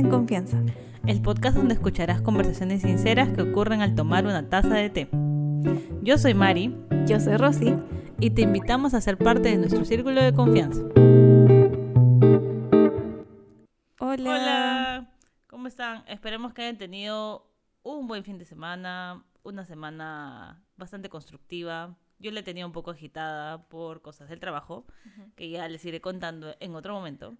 en Confianza. El podcast donde escucharás conversaciones sinceras que ocurren al tomar una taza de té. Yo soy Mari. Yo soy Rosy. Y te invitamos a ser parte de nuestro círculo de confianza. Hola. Hola. ¿Cómo están? Esperemos que hayan tenido un buen fin de semana, una semana bastante constructiva. Yo la tenía un poco agitada por cosas del trabajo, que ya les iré contando en otro momento.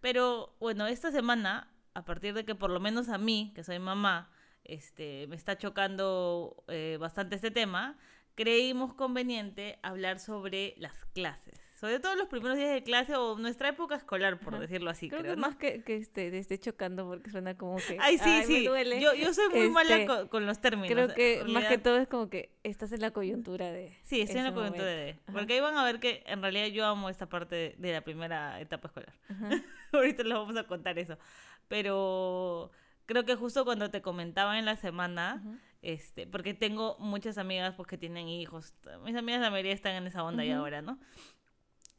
Pero bueno, esta semana, a partir de que por lo menos a mí, que soy mamá, este, me está chocando eh, bastante este tema, creímos conveniente hablar sobre las clases. Sobre todo los primeros días de clase o nuestra época escolar, por decirlo así. Creo, Creo, que ¿no? más que, que este, esté chocando porque suena como que... Ay, sí, me sí. duele". Yo, yo soy muy Este, mala con, con los términos. Creo que En más que todo es como que estás en la coyuntura de... Sí, estoy en la coyuntura de... momento. Ajá. Porque ahí van a ver que en realidad yo amo esta parte de, de la primera etapa escolar. Ajá. Ahorita les vamos a contar eso. Pero creo que justo cuando te comentaba en la semana, este, porque tengo muchas amigas pues, que tienen hijos. Mis amigas la mayoría están en esa onda ya Ujú. ahora, ¿no?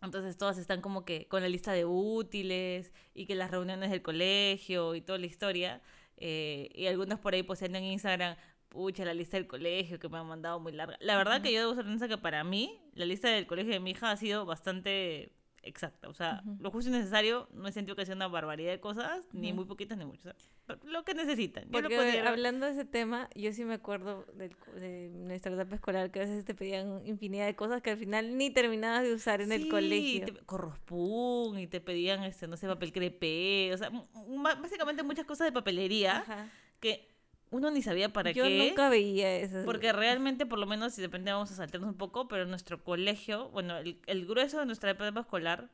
Entonces todas están como que con la lista de útiles y que las reuniones del colegio y toda la historia. eh, y algunos por ahí posteando en Instagram, pucha, la lista del colegio que me han mandado muy larga. La verdad que yo debo ser que para mí la lista del colegio de mi hija ha sido bastante exacta. O sea, Ujú. lo justo y necesario, no he sentido que sea una barbaridad de cosas, ni muy poquitas ni muchas. O sea, lo que necesitan. Yo lo Porque podría- hablando de ese tema, yo sí me acuerdo del co- de nuestra etapa escolar que a veces te pedían infinidad de cosas que al final ni terminabas de usar en el colegio. te- corrospun y te pedían, este, no sé, papel crepé, o sea, básicamente muchas cosas de papelería Ajá. que uno ni sabía para Yo qué. nunca veía eso. Porque realmente, por lo menos, si depende, vamos a saltarnos un poco, pero nuestro colegio, bueno, el, el grueso de nuestra etapa escolar,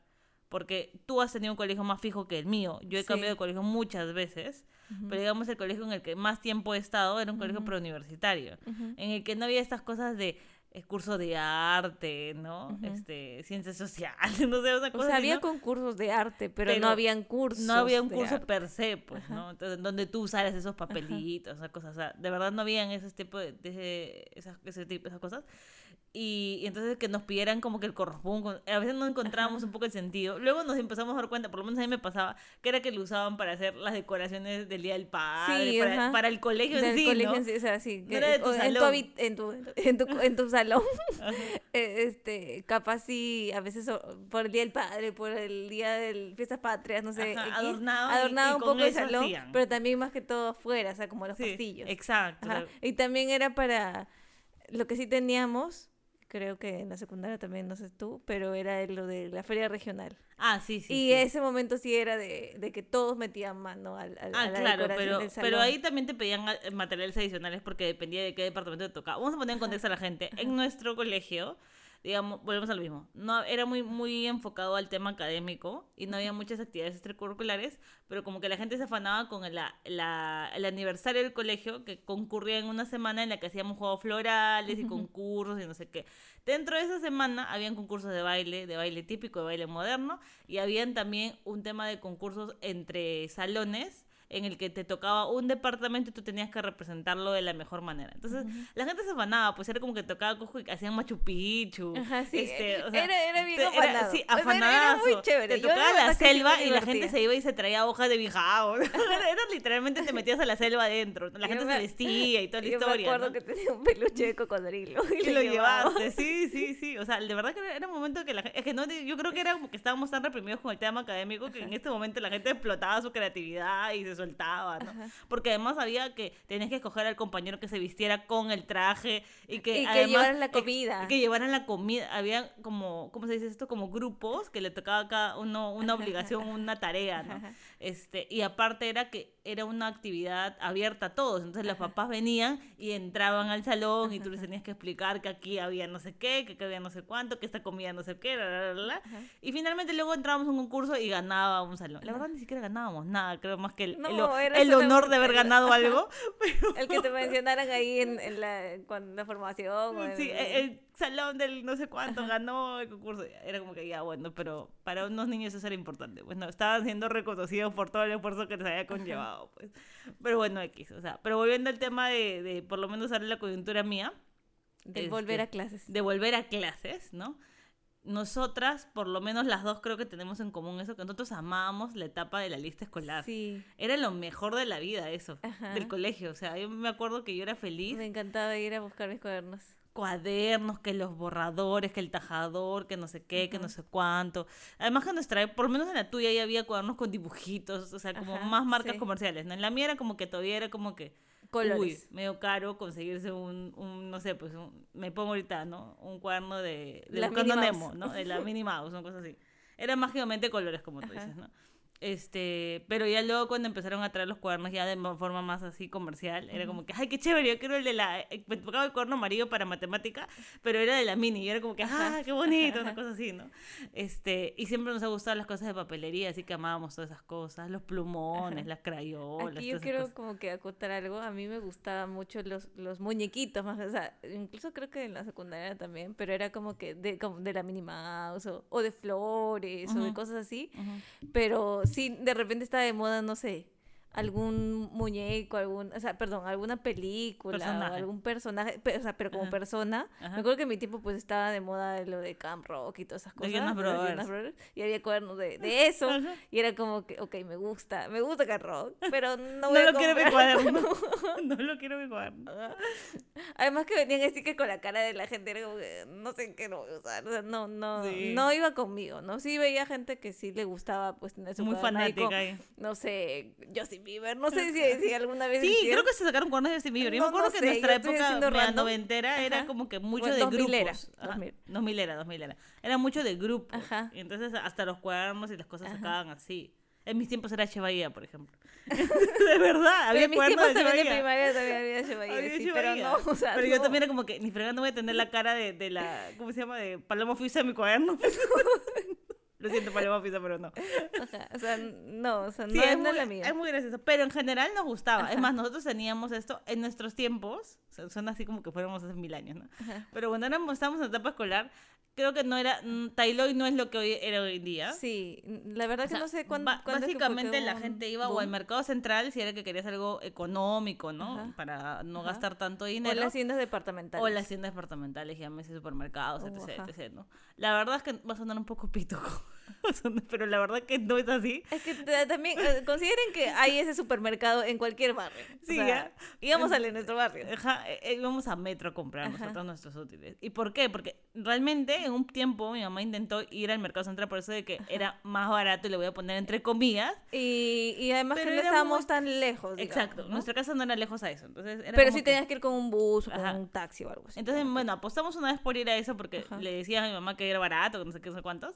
porque tú has tenido un colegio más fijo que el mío, yo he Sí. cambiado de colegio muchas veces, Ujú. pero digamos el colegio en el que más tiempo he estado era un colegio preuniversitario, Ujú. en el que no había estas cosas de curso de arte, ¿no? Este, ciencias sociales, no sé, una O cosa sea, así, había ¿no? concursos de arte, pero, Pero no habían cursos. no había un curso arte. per se, pues, Ajá. ¿no? Entonces, donde tú usaras esos papelitos, esas cosas, o sea, de verdad no habían ese tipo de, esas, ese tipo, esas cosas. Y, y entonces que nos pidieran como que el correspond, a veces no encontrábamos un poco el sentido. Luego nos empezamos a dar cuenta, por lo menos a mí me pasaba, que era que lo usaban para hacer las decoraciones del Día del Padre, Sí, para, el colegio en sí, colegio ¿no? en sí, o sea, sí. No de tu o en, tu salón. en, tu, en, tu, en tu salón, eh, este, capaz sí, a veces por el Día del Padre, por el Día del Fiestas Patrias, no sé, Ajá, y- adornaba y un poco el salón, hacían. pero también más que todo afuera, o sea, como los Sí, castillos. Exacto. Ajá. Y también era para, lo que sí teníamos, creo que en la secundaria también, no sé tú, pero era lo de la feria regional. ah, sí, sí. y sí. ese momento sí era de, de que todos metían mano al, al- a Ah, la claro, pero, del pero ahí también te pedían eh, materiales adicionales porque dependía de qué departamento te tocaba. Vamos a poner en contexto a la gente. En nuestro colegio, digamos, volvemos a lo mismo. No, era muy, muy enfocado al tema académico y no había muchas actividades extracurriculares, pero como que la gente se afanaba con la, la- el aniversario del colegio que concurría en una semana en la que hacíamos juegos florales y concursos y no sé qué. Dentro de esa semana habían concursos de baile, de baile típico, de baile moderno, y habían también un tema de concursos entre salones en el que te tocaba un departamento y tú tenías que representarlo de la mejor manera. Entonces, la gente se afanaba, pues era como que tocaba cojo y hacían Machu Picchu. Ajá, sí, este, o era- sea, era bien te- afanado. sí, O era- era afanadazo. muy chévere. Te Yo tocaba la sí selva y la gente se iba y se traía hojas de bijao. era, era literalmente te metías a la selva adentro. La Yo gente me- se vestía y toda la Yo historia. me acuerdo ¿no? que tenía un peluche de cocodrilo. Y, Y lo llevaba. llevaste, sí, sí, sí. O sea, de verdad que era- era un momento que la gente. Es que no, yo creo que era como que estábamos tan reprimidos con el tema académico que en este momento la gente explotaba su creatividad y se soltaba, ¿no? Ajá. Porque además había que tenías que escoger al compañero que se vistiera con el traje y que, Y que llevaran la comida. que llevaran la comida. Había como, ¿cómo se dice esto? Como grupos que le tocaba a cada uno una obligación, una tarea, ¿no? Ajá. Este, y aparte era que era una actividad abierta a todos. Entonces los papás venían y entraban al salón y tú les tenías que explicar que aquí había no sé qué, que aquí había no sé cuánto, que esta comida no sé qué, bla, bla. Y finalmente luego entrábamos a un concurso y ganaba un salón. La verdad ni siquiera ganábamos nada, creo más que el, No, el el honor de haber ganado algo. El que te mencionaran ahí en, en la, cuando la formación. o en- Sí, el, salón del no sé cuánto ganó el concurso. Era como que ya, bueno, pero para unos niños eso era importante. Bueno, estaban siendo reconocidos por todo el esfuerzo que les había conllevado, pues. Pero bueno, X, o sea, pero volviendo al tema de, de por lo menos darle la coyuntura mía, de este, volver a clases. de volver a clases, ¿no? Nosotras, por lo menos las dos creo que tenemos en común eso, que nosotros amábamos la etapa de la lista escolar. Sí. Era lo mejor de la vida eso, Ajá. del colegio. O sea, yo me acuerdo que yo era feliz. Me encantaba ir a buscar mis cuadernos. Cuadernos, que los borradores, que el tajador, que no sé qué, que no sé cuánto. Además que en nuestra, por lo menos en la tuya ya había cuadernos con dibujitos, o sea, como Ajá, más marcas sí. comerciales. ¿no? En la mía era como que todavía era como que... Colores. Uy, medio caro conseguirse un, un no sé, pues un- me pongo ahorita, ¿no? Un cuaderno de, de Nemo. ¿no? De la Minnie Mouse, una cosa así. Era mágicamente colores, como tú Ajá. dices, ¿no? Este, pero ya luego cuando empezaron a traer los cuadernos ya de ma- forma más así comercial, era como que, ay, qué chévere, yo quiero el de la, eh, me tocaba el cuaderno amarillo para matemática, pero era de la mini, y era como que, ah, qué bonito, una cosa así, ¿no? Este, y siempre nos ha gustado las cosas de papelería, así que amábamos todas esas cosas, los plumones, las crayolas, Aquí yo quiero como que acotar algo. A mí me gustaban mucho los, los muñequitos, más, o sea, incluso creo que en la secundaria también, pero era como que de, como de la Minnie Mouse o, o de flores o de cosas así. Ujú. Pero sí, de repente está de moda, no sé, algún muñeco, algún, o sea, perdón, alguna película o Personaje. algún personaje, pe- o sea, pero como Ajá. persona. Ajá. Me acuerdo que en mi tiempo pues estaba de moda lo de Camp Rock y todas esas De cosas. De los Brothers. Brothers, y había cuadernos de, de eso. Ajá. Y era como que, ok, me gusta, me gusta Camp Rock, pero no No, voy a lo quiero en mi comprar. cuaderno. no lo quiero mi cuaderno. Además que venían stickers con la cara de la gente, era como que no sé qué no voy a usar, o sea, no, no, Sí. no iba conmigo, ¿no? Sí veía gente que sí le gustaba pues tener su Muy con- fanática. ahí. no sé, Justin Bieber, no sé si, si alguna vez Sí, hicieron. creo que se sacaron cuernos de Justin Bieber. Yo No, me acuerdo no que sé, en nuestra yo época random. noventera era como que mucho Bueno, de 2000 era, grupos. Ajá, 2000. 2000 era, 2000 era. Era mucho de grupos. Ajá. Y entonces hasta los cuadernos y las cosas sacaban así. En mis tiempos era Che Bahía, por ejemplo. de verdad, Pero había en mis tiempos de también de primaria también había Chevalier, Había sí, pero no, o sea, Pero yo no. también era como que ni fregando voy a tener la cara de, de la, ¿cómo se llama? De Paloma Fuisa en mi cuaderno. Lo siento, Paloma Fuisa, pero no. Ajá, o sea, no, o sea, no Sí, es, es, muy, es la mía. es muy gracioso. Pero en general nos gustaba. Es Ajá. más, nosotros teníamos esto en nuestros tiempos. o sea, suena así como que fuéramos hace mil años, ¿no? Ajá. Pero cuando éramos, estábamos en etapa escolar, creo que no era. mm, Tailoy no es lo que hoy era hoy en día. Sí, la verdad O sea, que no sé cuándo. es que básicamente la gente iba o al mercado central si era que querías algo económico, ¿no? Ajá. Para no Ajá. gastar tanto O dinero. las tiendas departamentales. O las tiendas departamentales, llámese supermercados, Oh, etc, etc, ¿no? La verdad es que va a sonar un poco sonar- pero la verdad que no es así. Es que también eh, consideren que hay ese supermercado en cualquier barrio. O Sí, sea, ya. íbamos al de nuestro barrio. Ajá, eh, eh, íbamos a Metro a comprar Ajá. nosotros nuestros útiles. ¿Y por qué? Porque realmente en un tiempo mi mamá intentó ir al mercado central por eso de que era más barato y le voy a poner entre comillas. Y, y además Pero que no estábamos muy- tan lejos. digamos, Exacto, ¿no? nuestra casa no era lejos a eso. Entonces era Pero sí que- tenías que ir con un bus o con Ajá. un taxi o algo así. Entonces, bueno, apostamos una vez por ir a eso porque Ajá. le decía a mi mamá que era barato, que no sé qué, no sé cuántos.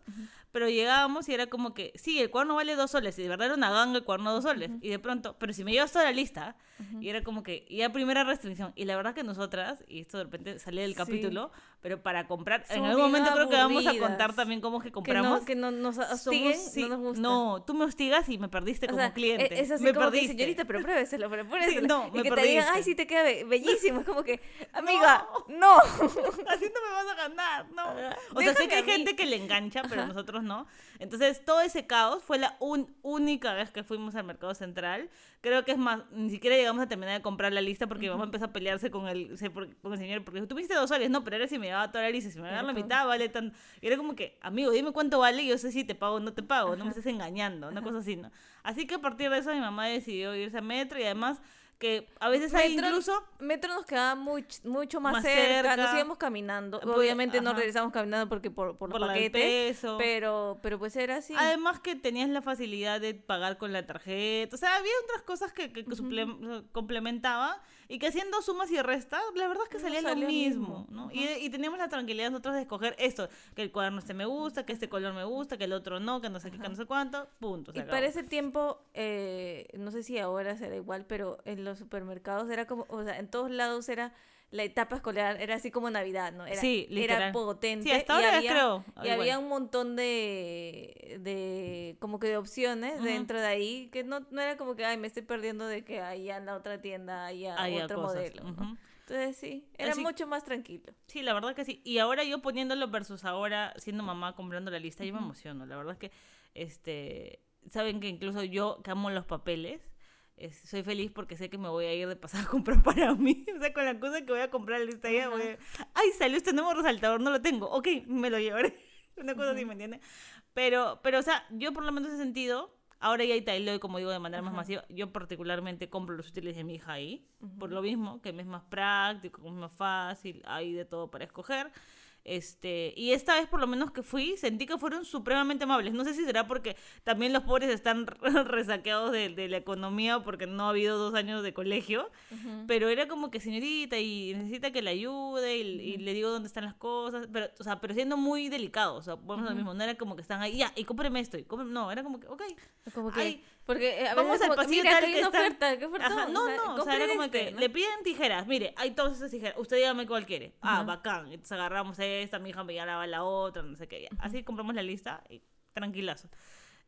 Pero llegábamos y era como que, sí, el cuaderno vale dos soles. Y de verdad era una ganga el cuaderno dos soles. Y de pronto, pero si me llevas toda la lista, y era como que, ya primera restricción. Y la verdad que nosotras, y esto de repente sale del Sí. capítulo, pero para comprar, en algún momento creo que vamos a aburridas. contar también cómo es que que compramos. no, que no nos Somos- hostiguen, sí, no nos gusta. no, tú me hostigas y me perdiste O como sea, cliente. e- Es así me como perdiste. que, señorita, pero pruébeselo, pero pruébeselo. no, y me que te digan, perdiste. ay, sí te queda be- bellísimo. Es como que, amiga, no. Así no me vas a ganar, no. O sea, sé que hay gente que le engancha, pero Ajá. nosotros no. Entonces, todo ese caos fue la un- única vez que fuimos al mercado central. Creo que es más, ni siquiera llegamos a terminar de comprar la lista porque mi mamá empezó a pelearse con el, con el señor. Porque tú me dos soles, no, pero era si me daba toda la lista. Si me daba la mitad, vale tan. Y era como que, amigo, dime cuánto vale y yo sé si te pago o no te pago. No me estés engañando, una cosa así, ¿no? Así que a partir de eso, mi mamá decidió irse a metro y además que a veces hay Metro- incluso. Metro nos quedaba much- mucho más, Más cerca, nos íbamos caminando. Pues, Obviamente no regresamos caminando porque por, por los Por del paquetes, peso. pero pero pues era así. Además que tenías la facilidad de pagar con la tarjeta. O sea, había otras cosas que, que, suple- complementaban y que haciendo sumas y restas, la verdad es que No salía lo mismo. mismo. ¿no? Y, y teníamos la tranquilidad nosotros de escoger esto, que el cuaderno este me gusta, que este color me gusta, que el otro no, que no sé qué, que no sé cuánto, punto. se Y acabó. para ese tiempo, eh, no sé si ahora será igual, pero en los supermercados era como, o sea, en todos lados era la etapa escolar, era así como Navidad, ¿no? Era, Sí, Era literal. potente. Sí, hasta y ahora había, creo. Y igual. había un montón de, de como que de opciones dentro de ahí, que no, no era como que, ay, me estoy perdiendo de que allá en la otra tienda haya Había otro cosas, modelo. Entonces sí, era Así- mucho más tranquilo. Sí, la verdad que sí. Y ahora yo poniéndolo versus ahora siendo mamá comprando la lista, yo me emociono. La verdad es que, este, saben que incluso yo que amo los papeles, es- soy feliz porque sé que me voy a ir de pasada a comprar para mí. O sea, con la cosa que voy a comprar lista ya voy a... Ay, salió este nuevo resaltador, no lo tengo. Ok, me lo llevaré. Una cosa así, ¿me entiendes? Pero, pero, o sea, yo por lo menos he sentido, ahora ya hay Tailoy, como digo, de manera más Ajá. masiva. Yo particularmente compro los útiles de mi hija ahí, por lo mismo, que me es más práctico, es más fácil, hay de todo para escoger. Este, y esta vez por lo menos que fui, sentí que fueron supremamente amables. No sé si será porque también los pobres están resaqueados de, de la economía porque no ha habido dos años de colegio, Ujú. pero era como que señorita y necesita que le ayude y, y le digo dónde están las cosas, pero, o sea, pero siendo muy delicado, o sea, volvemos a lo Ujú. mismo, no era como que están ahí, ya, y cómpreme esto, y cómpreme- no, era como que, ok, Como que, Ay, porque eh, a vamos veces al pasillo mira, tal que hay que una está- oferta, ¿qué oferta? Ajá, no, no, o sea, era como este, que ¿no? le piden tijeras, mire, hay todas esas tijeras, usted dígame cuál quiere. Ah, Ajá. bacán, entonces agarramos esta, mi hija me llamaba la otra, no sé qué, ya. Así compramos la lista y tranquilazo.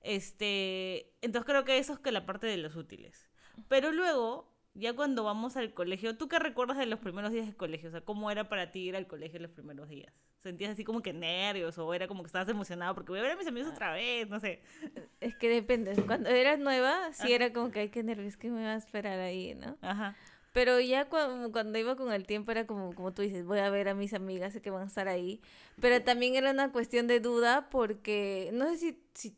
Este, entonces creo que eso es que la parte de los útiles. Pero luego, ya cuando vamos al colegio, ¿tú qué recuerdas de los primeros días del colegio? O sea, ¿cómo era para ti ir al colegio los primeros días? ¿Sentías así como que nervios o era como que estabas emocionado porque voy a ver a mis amigos otra vez? No sé. Es que depende. Cuando eras nueva, sí Ajá. era como que hay que nervios que me va a esperar ahí, ¿no? Ajá. Pero ya cuando, cuando iba con el tiempo era como, como tú dices, voy a ver a mis amigas, sé que van a estar ahí. Pero también era una cuestión de duda porque no sé si, si,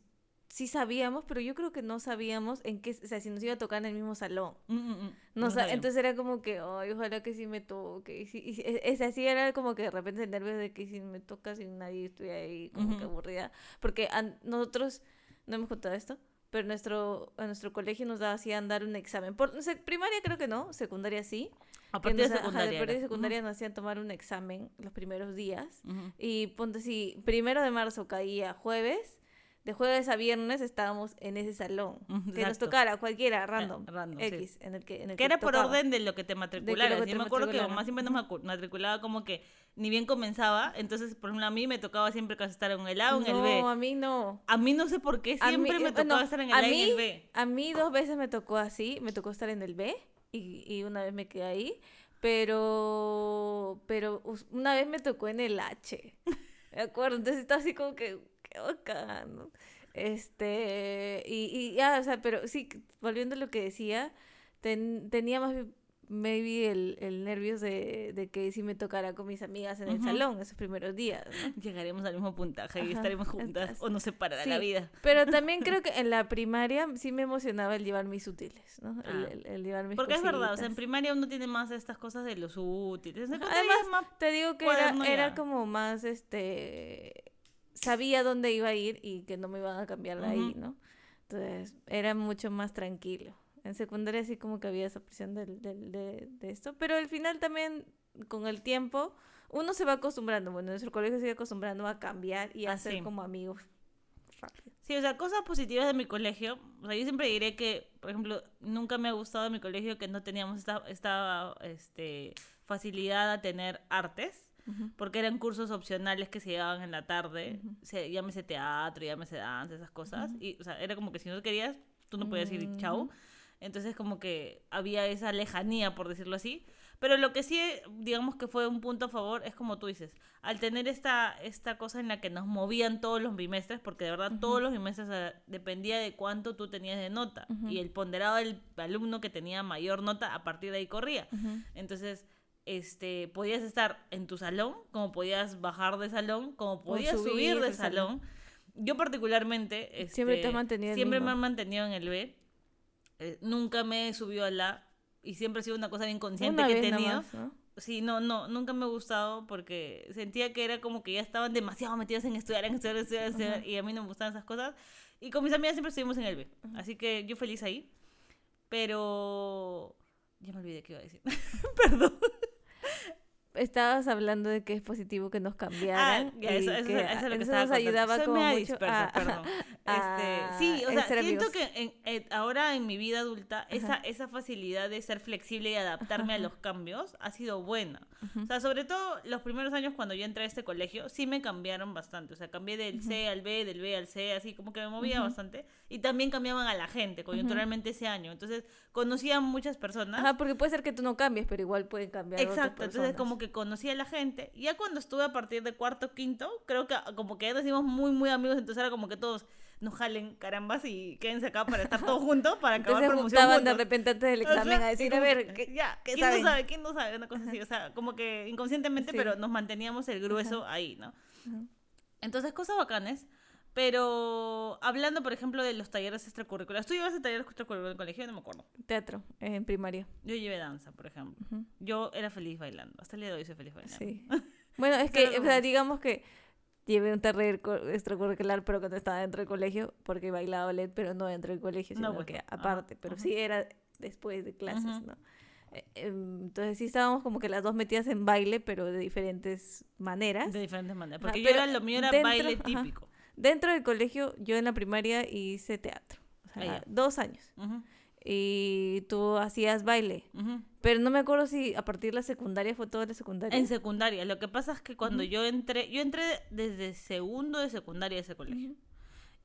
si sabíamos, pero yo creo que no sabíamos en qué, o sea, si nos iba a tocar en el mismo salón. Mm, mm, mm. No, entonces era como que, ay, ojalá que sí me toque. Y sí- y sí- es, así, era como que de repente el nervio de que si me toca, si nadie estoy ahí, como que aburrida. Porque nosotros, no hemos contado esto, pero nuestro, a nuestro colegio nos hacían dar un examen. Por, no sé, primaria creo que no, secundaria sí. A partir de nos- ajá, secundaria. de partir de era. secundaria nos hacían tomar un examen los primeros días. Y ponte si primero de marzo caía jueves, de jueves a viernes estábamos en ese salón. Que nos tocara, cualquiera, random. random, sí. X, en el que, en el Que era por tocaba. orden de lo que te matricularas. Yo me acuerdo que mamá siempre nos matriculaba como que ni bien comenzaba. Entonces, por ejemplo, a mí me tocaba siempre estar en el A o en el B. No, a mí no. A mí no sé por qué siempre mí- me eh, tocaba estar en el a A y en el B. A mí dos veces me tocó así, me tocó estar en el B y, y una vez me quedé ahí, pero pero una vez me tocó en el H. ¿De acuerdo? Entonces estaba así como que bacán. ¿no? Este, y, y ya, o sea, pero sí, volviendo a lo que decía, ten- tenía más maybe el, el nervios de, de que si me tocara con mis amigas en el salón esos primeros días, ¿no? Llegaremos al mismo puntaje y estaremos juntas entonces- o nos separará sí. la vida. Pero también creo que en la primaria sí me emocionaba el llevar mis útiles, ¿no? El, Ah. el- el llevar mis Porque es verdad, o sea, en primaria uno tiene más estas cosas de los útiles. Además, más- Te digo que era, era como más, este, sabía dónde iba a ir y que no me iban a cambiar de ahí. ¿no? Entonces, era mucho más tranquilo. En secundaria sí como que había esa presión del, del- de, de esto, pero al final también, con el tiempo, uno se va acostumbrando, bueno, nuestro colegio se iba acostumbrando a cambiar y a Ah, ser como amigos rápido. Sí, o sea, cosas positivas de mi colegio. O sea, yo siempre diré que, por ejemplo, nunca me ha gustado de mi colegio que no teníamos esta, esta este, facilidad a tener artes. Porque eran cursos opcionales que se llevaban en la tarde, Ujú. se, llámese teatro, llámese danza, esas cosas, y, o sea, era como que si no querías, tú no podías ir chau, Ujú. entonces como que había esa lejanía, por decirlo así, pero lo que sí, digamos que fue un punto a favor, es como tú dices, al tener esta, esta cosa en la que nos movían todos los bimestres, porque de verdad todos los bimestres dependía de cuánto tú tenías de nota, y el ponderado del alumno que tenía mayor nota, a partir de ahí corría. Entonces, este, podías estar en tu salón, como podías bajar de salón, como podías subir, subir de salón. salón. Yo particularmente, Siempre este, te has mantenido siempre me han mantenido en el B. Eh, nunca me he subido a la y siempre ha sido una cosa bien consciente Una que he tenido. nomás, ¿no? Sí, no, no, nunca me ha gustado porque sentía que era como que ya estaban demasiado metidos en estudiar, en estudiar, en estudiar, en estudiar, Ajá. y a mí no me gustaban esas cosas. Y con mis amigas siempre estuvimos en el B. Así que yo feliz ahí. Pero ya me olvidé qué iba a decir. Perdón. Estabas hablando de que es positivo que nos cambiaran. Ah, eso, eso- que eso es lo que eso estaba nos ayudaba como mucho dispersa, a- perdón. a- Este, sí, o sea, siento amigos. que en- eh, ahora en mi vida adulta esa, esa facilidad de ser flexible y adaptarme a los cambios ha sido buena. O sea, sobre todo los primeros años cuando yo entré a este colegio, sí me cambiaron bastante. O sea, cambié del C al B, del B al C, así como que me movía bastante. Y también cambiaban a la gente, coyunturalmente ese año. Entonces, conocía a muchas personas. Ajá, porque puede ser que tú no cambies, pero igual pueden cambiar. otras Exacto, entonces personas. como que conocí a la gente. Ya cuando estuve a partir de cuarto, quinto, creo que ah, como que ya nos hicimos muy, muy amigos, entonces era como que todos nos jalen carambas y quédense acá para estar todos juntos, para acabar Entonces promoción juntaban de juntos. repente antes del O sea, examen a y decir, a ver, que, ¿qué, ya, ¿quién saben? no sabe? ¿Quién no sabe? Una cosa así, o sea, como que inconscientemente, Sí. pero nos manteníamos el grueso ahí, ¿no? Entonces, cosas bacanes. Pero hablando, por ejemplo, de los talleres extracurriculares. ¿Tú llevas talleres extracurriculares en el colegio? No me acuerdo. Teatro, en primaria. Yo llevé danza, por ejemplo. Yo era feliz bailando. Hasta el día de hoy soy feliz bailando. Sí. Bueno, es que, o sea, digamos que llevé un taller extracurricular, pero cuando estaba dentro del colegio, porque bailaba ballet, pero no dentro del colegio, No, sino pues, que ajá, aparte, pero sí era después de clases. ¿no? Eh, em, Entonces sí estábamos como que las dos metidas en baile, pero de diferentes maneras. De diferentes maneras. Porque yo era, lo mío era dentro- baile típico. Dentro del colegio, yo en la primaria hice teatro, o sea, Ah, dos años. Y tú hacías baile, pero no me acuerdo si a partir de la secundaria fue toda la secundaria. En secundaria. Lo que pasa es que cuando yo entré, yo entré desde segundo de secundaria a ese colegio.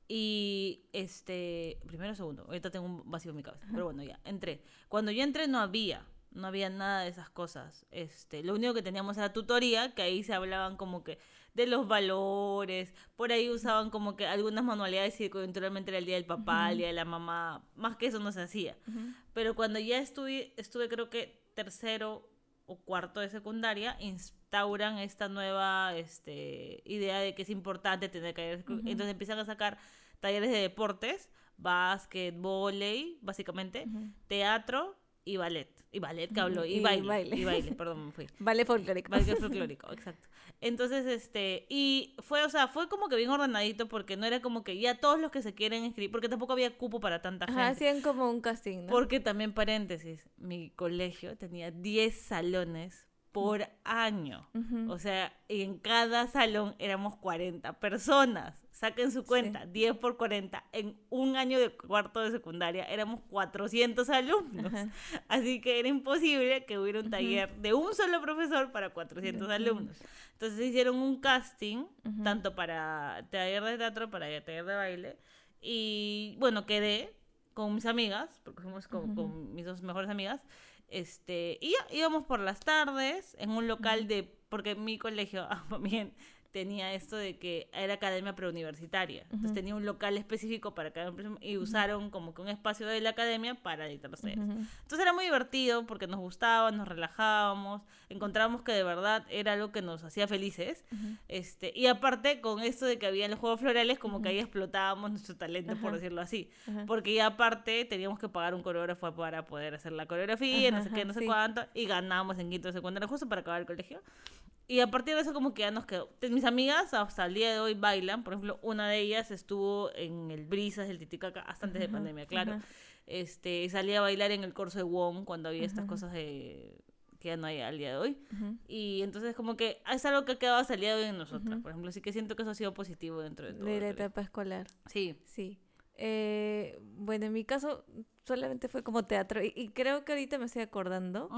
Y este, primero o segundo, ahorita tengo un vacío en mi cabeza, pero bueno, ya, entré. Cuando yo entré no había, no había nada de esas cosas. Este, lo único que teníamos era tutoría, que ahí se hablaban como que de los valores, por ahí usaban como que algunas manualidades y coyunturalmente era el día del papá, el día de la mamá, más que eso no se hacía. Pero cuando ya estuve, estuve creo que tercero o cuarto de secundaria, instauran esta nueva este, idea de que es importante tener talleres. Ujú. Entonces empiezan a sacar talleres de deportes, básquet, volei, básicamente, teatro y ballet. Y ballet que Ujú. hablo, y, Y baile, baile. Y baile, perdón, me fui. Baile folclórico. Baile folclórico, exacto. Entonces, este, y fue, o sea, fue como que bien ordenadito porque no era como que ya todos los que se quieren inscribir, porque tampoco había cupo para tanta gente. Ajá, hacían como un casting, ¿no? Porque también, paréntesis, mi colegio tenía 10 salones por año. Ujú. O sea, en cada salón éramos 40 personas. Saquen su cuenta, 10 por 40. En un año de cuarto de secundaria éramos 400 alumnos. Ajá. Así que era imposible que hubiera un taller de un solo profesor para 400 Ujú. alumnos. Entonces hicieron un casting, tanto para taller de teatro, para taller de baile. Y bueno, quedé con mis amigas, porque fuimos con, con mis dos mejores amigas. Este, y íbamos por las tardes en un local de. Porque mi colegio ah, también tenía esto de que era academia preuniversitaria. Entonces Ujú. tenía un local específico para pre- y usaron como que un espacio de la academia para dictar los talleres. Ujú. Entonces era muy divertido porque nos gustaba, nos relajábamos, encontrábamos que de verdad era algo que nos hacía felices. Ujú. Este, y aparte con esto de que había los juegos florales, como que ahí explotábamos nuestro talento, por decirlo así. Porque ya aparte teníamos que pagar un coreógrafo para poder hacer la coreografía, no sé qué, no sé sí. cuánto, y ganábamos en quinto de secundaria justo para acabar el colegio. Y a partir de eso como que ya nos quedó. Mis amigas hasta el día de hoy bailan, por ejemplo, una de ellas estuvo en el Brisas del Titicaca hasta antes de Ajá, pandemia, claro. ajá. Este, salía a bailar en el corso de Wong cuando había estas Ajá. cosas de que ya no hay al día de hoy. Y entonces como que es algo que ha quedado hasta el día de hoy en nosotras, por ejemplo. Así que siento que eso ha sido positivo dentro de todo. De la etapa escolar. Sí. Sí. Eh, bueno, en mi caso solamente fue como teatro y, y creo que ahorita me estoy acordando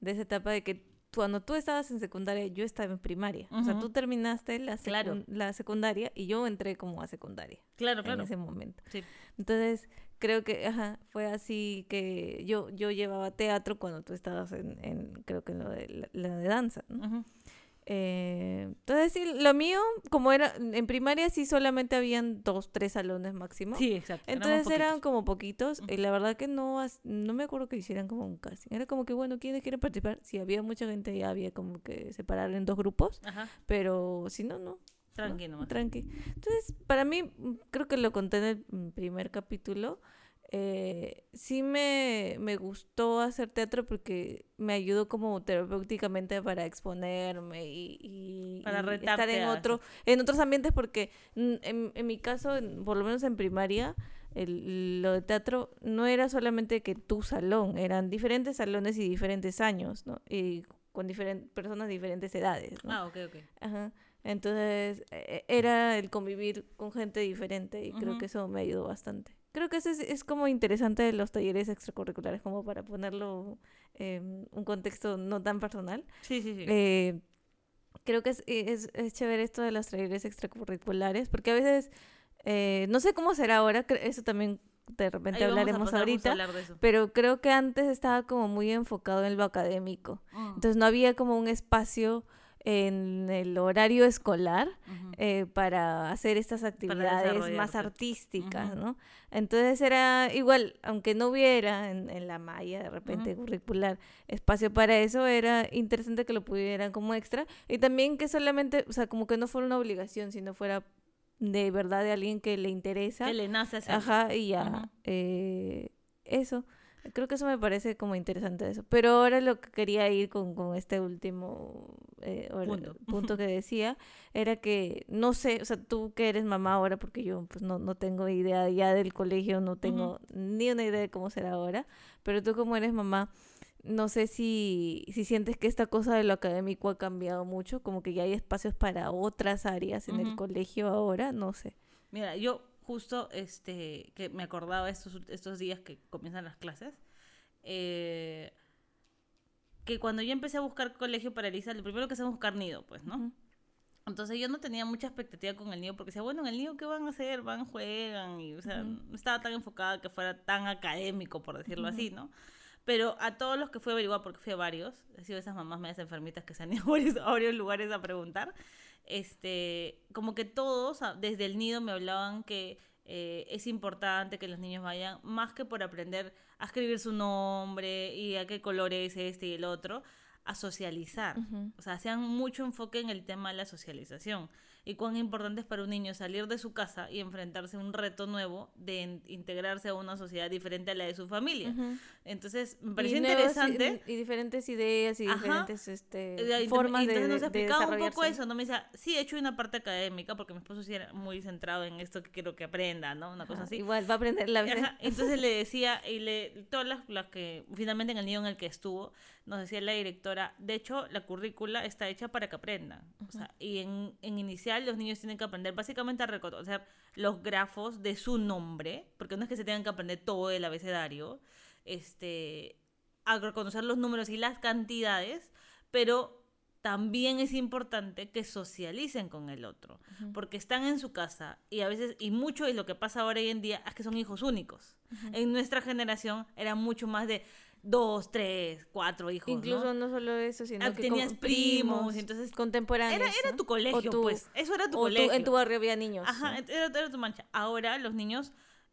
de esa etapa de que cuando tú estabas en secundaria, yo estaba en primaria. O sea, tú terminaste la, secu- Claro. la secundaria y yo entré como a secundaria Claro, en claro. ese momento. Sí. Entonces, creo que ajá, fue así que yo, yo llevaba teatro cuando tú estabas en, en creo que en lo de, la, la de danza. ¿no? Ujú. Eh, entonces, sí, lo mío, como era en primaria, sí solamente habían dos, tres salones máximo. Sí, exacto. Entonces eran poquitos. como poquitos y la verdad que no no me acuerdo que hicieran como un casting. Era como que, bueno, ¿quiénes quieren participar? Si había mucha gente ya había como que separar en dos grupos, Ajá. pero si no, no. Tranqui ¿no? nomás. Tranqui. Entonces, para mí, creo que lo conté en el primer capítulo, eh, sí me, me gustó hacer teatro porque me ayudó como terapéuticamente para exponerme y, y- Para y estar en otro en otros ambientes porque en, en mi caso, en- por lo menos en primaria, el- lo de teatro no era solamente que tu salón, eran diferentes salones y diferentes años, ¿no? Y con diferentes personas de diferentes edades, ¿no? Ah, ok, ok. Ajá. Entonces, eh, era el convivir con gente diferente y creo que eso me ayudó bastante. Creo que eso es, es como interesante de los talleres extracurriculares, como para ponerlo en un contexto no tan personal. Sí, sí, sí. Eh, creo que es, es, es chévere esto de los talleres extracurriculares, porque a veces, eh, no sé cómo será ahora, eso también de repente hablaremos ahorita, pero creo que antes estaba como muy enfocado en lo académico. Mm. Entonces no había como un espacio en el horario escolar eh, para hacer estas actividades más artísticas. ¿no? Entonces era igual, aunque no hubiera en, en la malla de repente curricular espacio para eso, era interesante que lo pudieran como extra y también que solamente, o sea, como que no fuera una obligación, sino fuera de verdad de alguien que le interesa. Que le nace hacer. Ajá, y ya, eh, eso. Creo que eso me parece como interesante eso. Pero ahora lo que quería ir con, con este último eh, hora- Punto. punto que decía era que no sé, o sea, tú que eres mamá ahora, porque yo pues no, no tengo idea ya del colegio, no tengo ni una idea de cómo será ahora, pero tú como eres mamá, no sé si, si sientes que esta cosa de lo académico ha cambiado mucho, como que ya hay espacios para otras áreas en el Ujú. colegio ahora, no sé. Mira, yo justo este que me acordaba estos, estos días que comienzan las clases, eh, que cuando yo empecé a buscar colegio para Elisa, lo primero que hacemos es buscar nido, pues, ¿no? Entonces yo no tenía mucha expectativa con el nido porque decía, bueno, en el nido ¿qué van a hacer? Van, juegan y, o sea, no estaba tan enfocada que fuera tan académico, por decirlo así, ¿no? Pero a todos los que fui a averiguar, porque fui a varios, he sido esas mamás medias enfermitas que se han ido a varios, a varios lugares a preguntar, este, como que todos, desde el nido me hablaban que eh, es importante que los niños vayan, más que por aprender a escribir su nombre y a qué color es este y el otro, a socializar. Ujú. O sea, hacían mucho enfoque en el tema de la socialización y cuán importante es para un niño salir de su casa y enfrentarse a un reto nuevo de in- integrarse a una sociedad diferente a la de su familia. Ujú. Entonces, me Y pareció i- interesante. Y, diferentes ideas y Ajá. diferentes este, ent- formas de, entonces nos de- de explicaba un poco eso, ¿no? Me decía, sí, he hecho una parte académica, porque mi esposo sí era muy centrado en esto que quiero que aprenda, ¿no? Una cosa Ajá, así. Igual va a aprender la vida. Entonces le decía, y le, todas las, las que finalmente en el nido en el que estuvo, nos decía la directora, de hecho, la currícula está hecha para que aprendan. O sea, y en, en inicial los niños tienen que aprender básicamente a reconocer los grafos de su nombre, porque no es que se tengan que aprender todo el abecedario, este, a reconocer los números y las cantidades, pero también es importante que socialicen con el otro, porque están en su casa y a veces, y mucho de lo que pasa ahora hoy en día es que son hijos únicos. En nuestra generación era mucho más de dos, tres, cuatro hijos. Incluso ¿no? no, solo eso, sino Ah, que tenías primos, entonces contemporáneos. Era, era tu colegio, tu- pues. Eso era tu o colegio. en tu barrio había niños. Ajá, ¿no? era, era tu mancha. Ahora los niños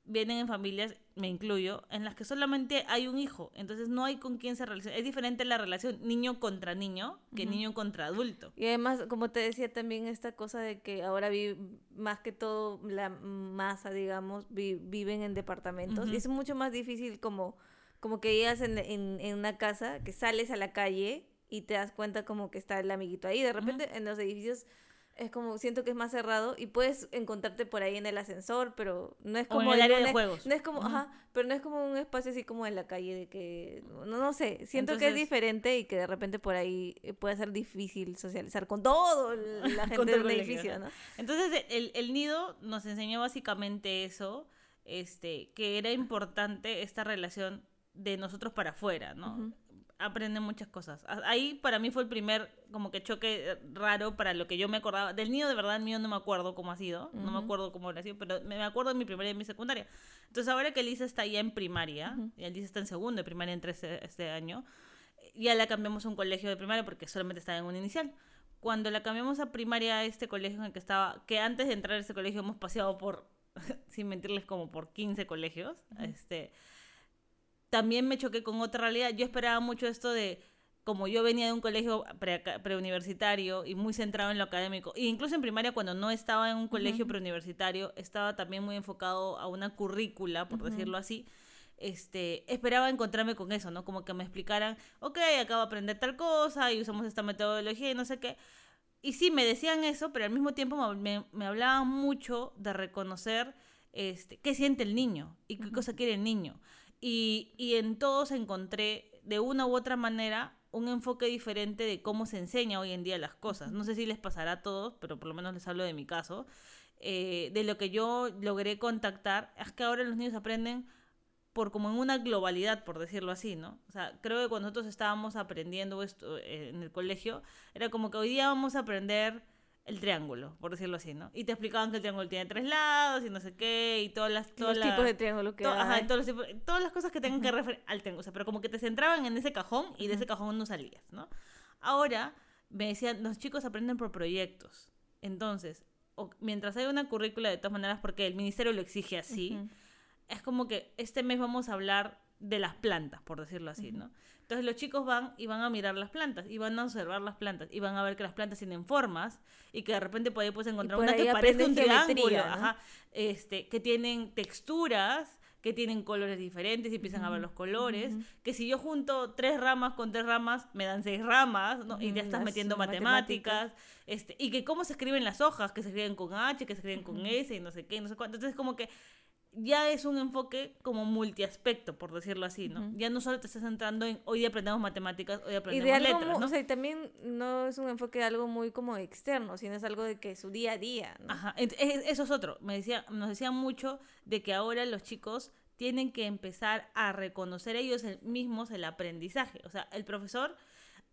vienen en familias, me incluyo, en las que solamente hay un hijo. Entonces no hay con quién se relaciona. Es diferente la relación niño contra niño que niño contra adulto. Y además, como te decía también, esta cosa de que ahora vi, más que todo la masa, digamos, vi- viven en departamentos. Y es mucho más difícil como, como que llegas en, en, en una casa, que sales a la calle y te das cuenta como que está el amiguito ahí. De repente en los edificios es como, siento que es más cerrado y puedes encontrarte por ahí en el ascensor, pero no es O como en el área no de juegos. No es como, Ujú. ajá, pero no es como un espacio así como en la calle de que, no, no sé, siento que es diferente y que de repente por ahí eh, puede ser difícil socializar con todo la gente Con todo de el un colegio, edificio. ¿no? Entonces el, el nido nos enseñó básicamente eso, este, que era importante esta relación de nosotros para afuera, ¿no? Ujú. Aprenden muchas cosas. Ahí para mí fue el primer como que choque eh, raro para lo que yo me acordaba. Del nido de verdad, el mío no me acuerdo cómo ha sido, no me acuerdo cómo habrá sido, pero me acuerdo de mi primaria y mi secundaria. Entonces ahora que Elisa está ya en primaria, Ujú. y Elisa está en segundo de primaria entre este, este año, ya la cambiamos a un colegio de primaria porque solamente estaba en un inicial. Cuando la cambiamos a primaria a este colegio en el que estaba, que antes de entrar a este colegio hemos paseado por, sin mentirles, como por 15 colegios, este, también me choqué con otra realidad. Yo esperaba mucho esto de, como yo venía de un colegio pre- preuniversitario y muy centrado en lo académico, e incluso en primaria cuando no estaba en un colegio Ujú. preuniversitario, estaba también muy enfocado a una currícula, por Ujú. decirlo así. Este, esperaba encontrarme con eso, ¿no? Como que me explicaran, ok, acabo de aprender tal cosa y usamos esta metodología y no sé qué. Y sí, me decían eso, pero al mismo tiempo me, me, hablaban mucho de reconocer este, qué siente el niño y qué Ujú. cosa quiere el niño. Y, y en todos encontré, de una u otra manera, un enfoque diferente de cómo se enseña hoy en día las cosas. No sé si les pasará a todos, pero por lo menos les hablo de mi caso. Eh, de lo que yo logré contactar es que ahora los niños aprenden por como en una globalidad, por decirlo así, ¿no? O sea, creo que cuando nosotros estábamos aprendiendo esto eh, en el colegio, era como que hoy día vamos a aprender el triángulo, por decirlo así, ¿no? Y te explicaban que el triángulo tiene tres lados y no sé qué, y todas las... Todas Los tipos de triángulo que to- ajá, hay. todos los tipos- todas las cosas que tengan que referir al triángulo, o sea, pero como que te centraban en ese cajón y de ese cajón no salías, ¿no? Ahora me decían, los chicos aprenden por proyectos. Entonces, o- mientras hay una currícula de todas maneras, porque el ministerio lo exige así, es como que este mes vamos a hablar de las plantas, por decirlo así, ¿no? Entonces los chicos van y van a mirar las plantas, y van a observar las plantas, y van a ver que las plantas tienen formas, y que de repente por ahí puedes encontrar una que parece un triángulo, ajá, este, que tienen texturas, que tienen colores diferentes, y empiezan a ver los colores, que si yo junto tres ramas con tres ramas, me dan seis ramas, ¿no? Y ya estás las metiendo matemáticas. matemáticas, este, y que cómo se escriben las hojas, que se escriben con H, que se escriben con S, y no sé qué, no sé cuánto. Entonces, como que ya es un enfoque como multiaspecto, por decirlo así, ¿no? Ya no solo te estás centrando en hoy aprendemos matemáticas, hoy Y aprendemos de algo, letras, ¿no? o sea, y también no es un enfoque de algo muy como externo, sino es algo de que su día a día, ¿no? Ajá, ent- es- eso es otro. Me decía, nos decían mucho de que ahora los chicos tienen que empezar a reconocer ellos el- mismos el aprendizaje. O sea, el profesor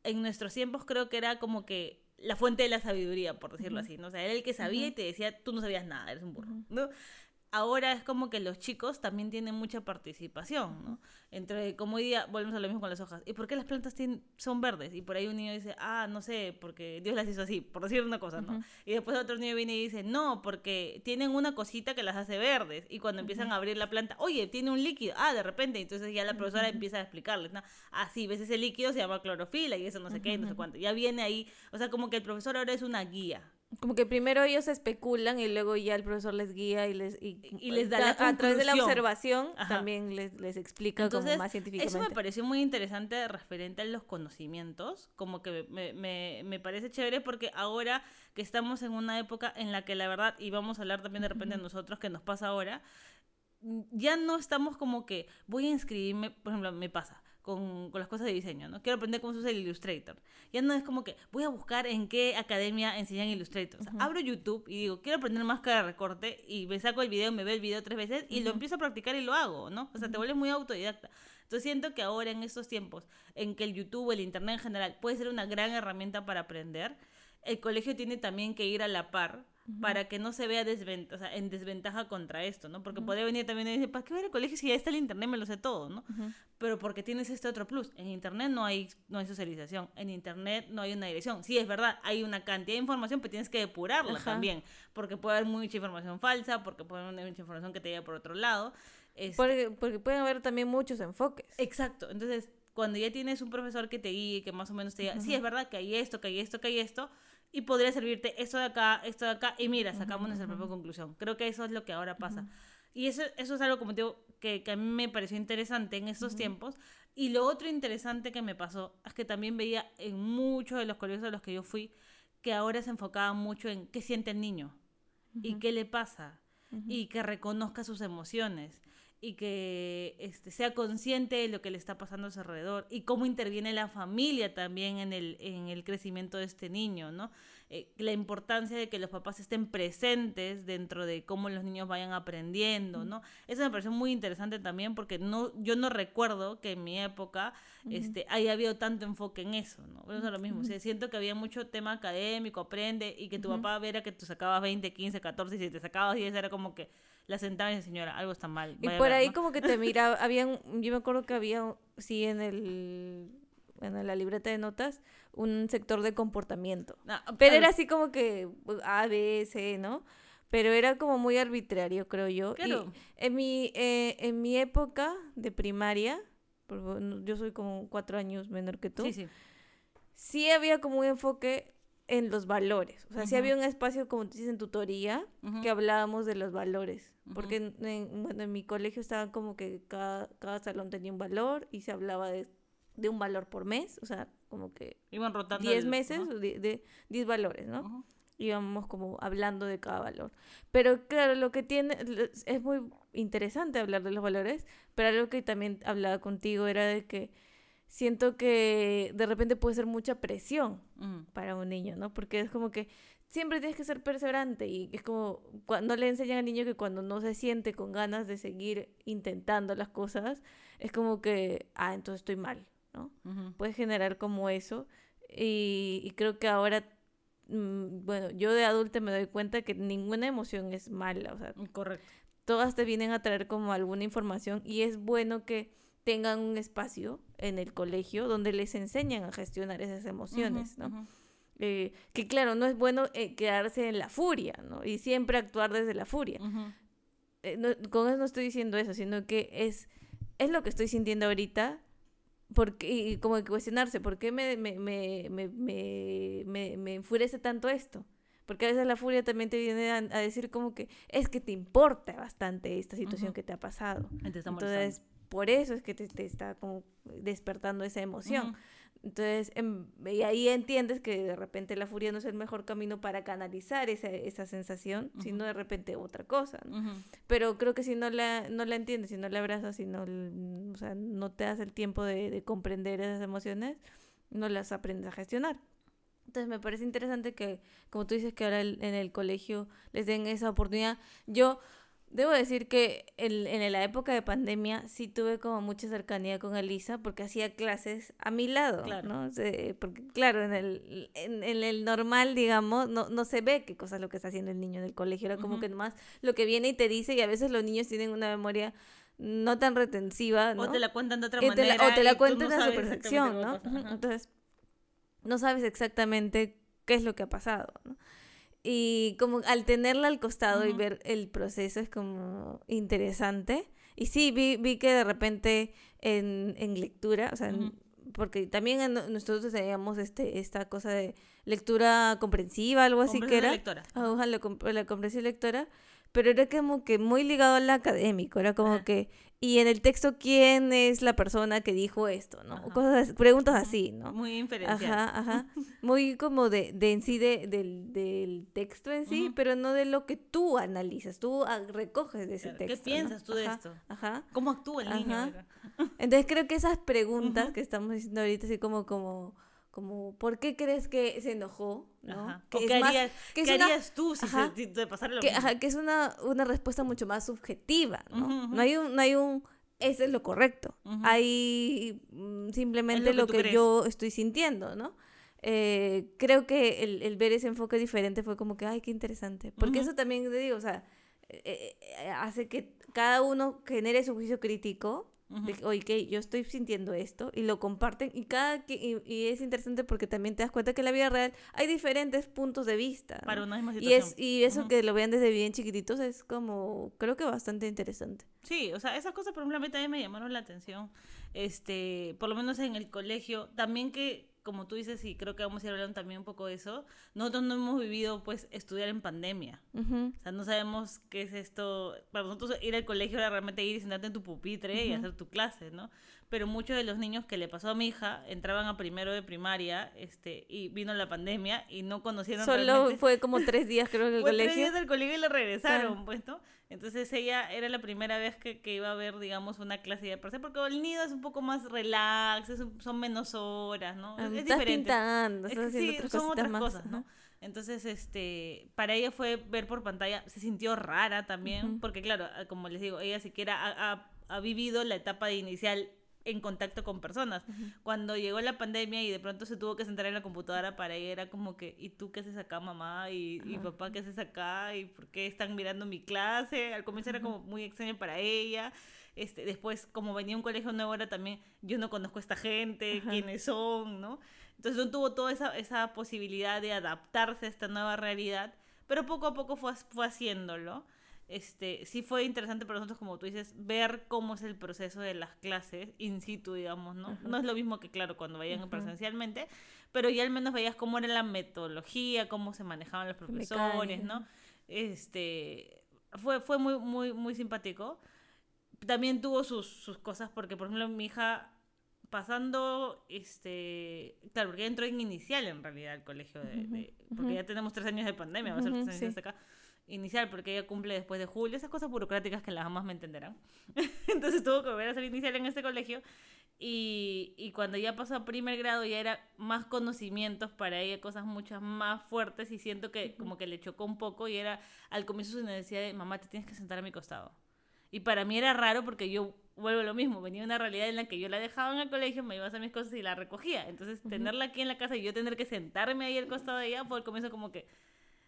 en nuestros tiempos creo que era como que la fuente de la sabiduría, por decirlo así, ¿no? O sea, era el que sabía y te decía, tú no sabías nada, eres un burro, ¿no? Ahora es como que los chicos también tienen mucha participación, ¿no? Entre, como hoy día, volvemos a lo mismo con las hojas. ¿Y por qué las plantas tienen, son verdes? Y por ahí un niño dice, ah, no sé, porque Dios las hizo así, por decir una cosa, ¿no? Ujú. Y después otro niño viene y dice, no, porque tienen una cosita que las hace verdes. Y cuando empiezan a abrir la planta, oye, tiene un líquido. Ah, de repente. Entonces ya la profesora empieza a explicarles, ¿no? Ah, sí, ves ese líquido, se llama clorofila y eso no sé qué, no sé cuánto. Ya viene ahí. O sea, como que el profesor ahora es una guía. Como que primero ellos especulan y luego ya el profesor les guía y les y, Y les da la a través de la observación Ajá. también les, les explica Entonces, como más científicamente. eso me pareció muy interesante referente a los conocimientos, como que me, me, me parece chévere porque ahora que estamos en una época en la que la verdad, y vamos a hablar también de repente de nosotros, que nos pasa ahora, ya no estamos como que voy a inscribirme, por ejemplo, me pasa. Con, con las cosas de diseño, ¿no? Quiero aprender cómo se usa el Illustrator. Ya no es como que voy a buscar en qué academia enseñan Illustrator. O sea, abro YouTube y digo, quiero aprender máscara de recorte y me saco el video, me veo el video tres veces y lo empiezo a practicar y lo hago, ¿no? O sea, te vuelves muy autodidacta. Entonces siento que ahora en estos tiempos en que el YouTube, el Internet en general puede ser una gran herramienta para aprender, el colegio tiene también que ir a la par para que no se vea desventa- o sea, en desventaja contra esto, ¿no? Porque podría venir también y decir, ¿para qué ver el colegio si ya está el Internet, me lo sé todo, ¿no? Pero porque tienes este otro plus. En Internet no hay, no hay socialización. En Internet no hay una dirección. Sí, es verdad, hay una cantidad de información, pero tienes que depurarla Ajá. también. Porque puede haber mucha información falsa, porque puede haber mucha información que te lleva por otro lado. Este, Porque, porque pueden haber también muchos enfoques. Exacto. Entonces, cuando ya tienes un profesor que te guíe, que más o menos te diga, sí, es verdad que hay esto, que hay esto, que hay esto, y podría servirte esto de acá, esto de acá, y mira, sacamos nuestra propia conclusión. Creo que eso es lo que ahora pasa. Y eso, eso es algo, como te digo, que, que a mí me pareció interesante en estos tiempos. Y lo otro interesante que me pasó es que también veía en muchos de los colegios a los que yo fui que ahora se enfocaba mucho en qué siente el niño y qué le pasa y que reconozca sus emociones y que este, sea consciente de lo que le está pasando a su alrededor y cómo interviene la familia también en el, en el crecimiento de este niño, ¿no? Eh, la importancia de que los papás estén presentes dentro de cómo los niños vayan aprendiendo, ¿no? Eso me pareció muy interesante también porque no, yo no recuerdo que en mi época este, haya habido tanto enfoque en eso, ¿no? Eso es lo mismo, o sea, siento que había mucho tema académico, aprende, y que tu papá viera que tú sacabas 20, 15, 14, y si te sacabas 10 era como que la sentaba y decía, señora, algo está mal. Y por ver", ahí ¿no? como que te miraba, habían, yo me acuerdo que había, sí, en el, en la libreta de notas, un sector de comportamiento. No, Pero era así como que A, B, C, ¿no? Pero era como muy arbitrario, creo yo. Y Claro. en mi, eh, en mi época de primaria, yo soy como cuatro años menor que tú, Sí, sí. sí había como un enfoque en los valores. O sea, sí Ujú. había un espacio, como tú dices en tutoría, Ujú. que hablábamos de los valores. Ujú. Porque en, en- bueno, en mi colegio estaban como que cada, cada salón tenía un valor y se hablaba de, de un valor por mes. O sea, como que Iban rotando 10 el- meses de, de 10 valores, ¿no? Íbamos como hablando de cada valor. Pero claro, lo que tiene, es muy interesante hablar de los valores, pero algo que también hablaba contigo era de que siento que de repente puede ser mucha presión Ujú. para un niño, ¿no? Porque es como que siempre tienes que ser perseverante y es como cuando le enseñan al niño que cuando no se siente con ganas de seguir intentando las cosas, es como que, ah, entonces estoy mal, ¿no? Ujú. puede generar como eso. Y, y creo que ahora, mm, bueno, yo de adulta me doy cuenta que ninguna emoción es mala, o sea, Correcto. todas te vienen a traer como alguna información y es bueno que tengan un espacio en el colegio donde les enseñan a gestionar esas emociones, Ujú, ¿no? ujú. Eh, que claro, no es bueno eh, quedarse en la furia, ¿no? Y siempre actuar desde la furia. Ujú. Eh, no- con eso no estoy diciendo eso, sino que es, es lo que estoy sintiendo ahorita. Porque, y como que cuestionarse, ¿por qué me, me, me, me, me, me- me enfurece tanto esto? Porque a veces la furia también te viene a, a decir como que es que te importa bastante esta situación Ujú. que te ha pasado. Entonces, por eso es que te, te está como despertando esa emoción. Entonces, em, y ahí entiendes que de repente la furia no es el mejor camino para canalizar esa, esa sensación, sino de repente otra cosa. Pero creo que si no la, no la entiendes, si no la abrazas, si no, o sea, no te das el tiempo de, de comprender esas emociones, no las aprendes a gestionar. Entonces me parece interesante que, como tú dices, que ahora el- en el colegio les den esa oportunidad. Yo debo decir que el- en la época de pandemia sí tuve como mucha cercanía con Elisa porque hacía clases a mi lado, Claro. ¿no? Se- porque claro, en el, en, en el normal, digamos, no, no se ve qué cosa es lo que está haciendo el niño en el colegio. Era como que nomás lo que viene y te dice y a veces los niños tienen una memoria no tan retensiva, ¿no? O te la cuentan de otra Que te la- manera. o te la cuentan no en sabes supersección, exactamente ¿no? a. Entonces, no sabes exactamente qué es lo que ha pasado, ¿no? Y como al tenerla al costado y ver el proceso es como interesante. Y sí, vi, vi que de repente en, en lectura, o sea, en- porque también en- nosotros teníamos este, esta cosa de lectura comprensiva, algo así que era. lectora. La, comp- la comprensión lectora, pero era como que muy ligado al académico, era como que, y en el texto, ¿quién es la persona que dijo esto? ¿no? Ajá. Cosas, preguntas así, ¿no? Muy inferencial. Ajá, ajá. Muy como de, de en sí de- del, del texto en sí, pero no de lo que tú analizas, tú recoges de ese Claro, ¿qué texto. ¿no? piensas tú de Ajá, esto? Ajá. ¿Cómo actúa el niño? Entonces creo que esas preguntas que estamos diciendo ahorita, así como, como, como, ¿por qué crees que se enojó? ¿no? Que ¿O es qué más- harías, que es qué una- harías tú si, Ajá. se, te pasara lo que, mismo? ajá, que es una, una respuesta mucho más subjetiva, ¿no? No hay un, no hay un, eso es lo correcto. Hay mm, simplemente Es lo lo que yo estoy sintiendo, ¿no? Eh, creo que el, el ver ese enfoque diferente fue como que, ay, qué interesante. Porque eso también, te digo, o sea, eh, eh, hace que cada uno genere su juicio crítico Ujú. de que, oye, yo estoy sintiendo esto y lo comparten y cada que- y, y es interesante porque también te das cuenta que en la vida real hay diferentes puntos de vista ¿no? Para una misma y situación. es y eso Ujú. que lo vean desde bien chiquititos es como creo que bastante interesante Sí, o sea, esas cosas, por ejemplo, a mí también me llamaron la atención. Este, por lo menos en el colegio, también que, como tú dices, y creo que vamos a ir hablando también un poco de eso, nosotros no hemos vivido, pues, estudiar en pandemia. O sea, no sabemos qué es esto. Para nosotros ir al colegio era realmente ir y sentarte en tu pupitre y Ujú. hacer tu clase, ¿no? Pero muchos de los niños que le pasó a mi hija entraban a primero de primaria este, y vino la pandemia y no conocieron solo realmente... fue como tres días creo en el Fue tres colegio días del colegio y le regresaron, Claro. pues, ¿no? Entonces ella era la primera vez que, que iba a ver, digamos, una clase de parcial, porque el nido es un poco más relax, es un- son menos horas, ¿no? Ah, Es, es estás diferente. pintando Es estás que haciendo sí, otras son otras más cosas, ¿no? Entonces, este, para ella fue ver por pantalla, se sintió rara también, porque claro, como les digo, ella siquiera ha, ha- ha vivido la etapa de inicial en contacto con personas. Cuando llegó la pandemia y de pronto se tuvo que sentar en la computadora, para ella era como que, ¿y tú qué haces acá, mamá? ¿Y, y Ajá. papá qué haces acá? ¿Y por qué están mirando mi clase? Al comienzo era como muy extraño para ella. Este, después, como venía un colegio nuevo, era también, yo no conozco a esta gente, quiénes son, ¿no? Entonces no tuvo toda esa, esa posibilidad de adaptarse a esta nueva realidad, pero poco a poco fue, fue haciéndolo. Este, sí fue interesante para nosotros, como tú dices, ver cómo es el proceso de las clases in situ, digamos, ¿no? Ajá. No es lo mismo que, claro, cuando vayan Ajá. presencialmente, pero ya al menos veías cómo era la metodología, cómo se manejaban los profesores. ¿no? Este, fue, fue muy, muy, muy simpático. También tuvo sus, sus cosas, porque, por ejemplo, mi hija pasando, este, claro, porque entró en inicial en realidad al colegio, de, de- porque ya tenemos tres años de pandemia, va a ser tres años sí. hasta acá. Inicial, porque ella cumple después de julio, esas cosas burocráticas que las mamás me entenderán. Entonces tuvo que volver a hacer inicial en este colegio. Y, y cuando ya pasó a primer grado ya era más conocimientos para ella, cosas muchas más fuertes y siento que como que le chocó un poco y era al comienzo su necesidad de mamá te tienes que sentar a mi costado. Y para mí era raro porque yo vuelvo a lo mismo, venía una realidad en la que yo la dejaba en el colegio, me iba a hacer mis cosas y la recogía. Entonces tenerla aquí en la casa y yo tener que sentarme ahí al costado de ella fue al comienzo como que,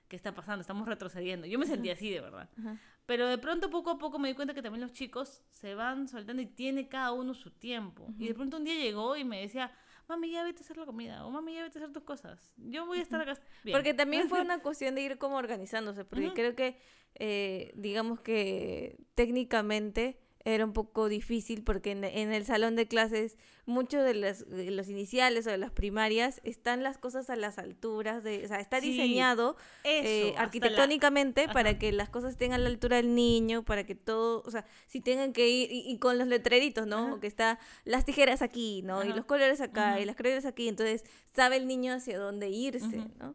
¿qué está pasando? Estamos retrocediendo. Yo me sentía así de verdad. Ajá. Pero de pronto, poco a poco, me di cuenta que también los chicos se van soltando y tiene cada uno su tiempo. Y de pronto un día llegó y me decía, mami, ya vete a hacer la comida, o mami, ya vete a hacer tus cosas. Yo voy a estar acá. Bien. Porque también fue una cuestión de ir como organizándose, porque creo que, eh, digamos que técnicamente era un poco difícil porque en, en el salón de clases muchos de los, de los iniciales o de las primarias están las cosas a las alturas de o sea está Sí, diseñado Eso, eh, la- arquitectónicamente para que las cosas estén a la altura del niño para que todo o sea si tengan que ir y, y con los letreritos no Ajá. que está las tijeras aquí no y los colores acá y las crayolas aquí entonces sabe el niño hacia dónde irse no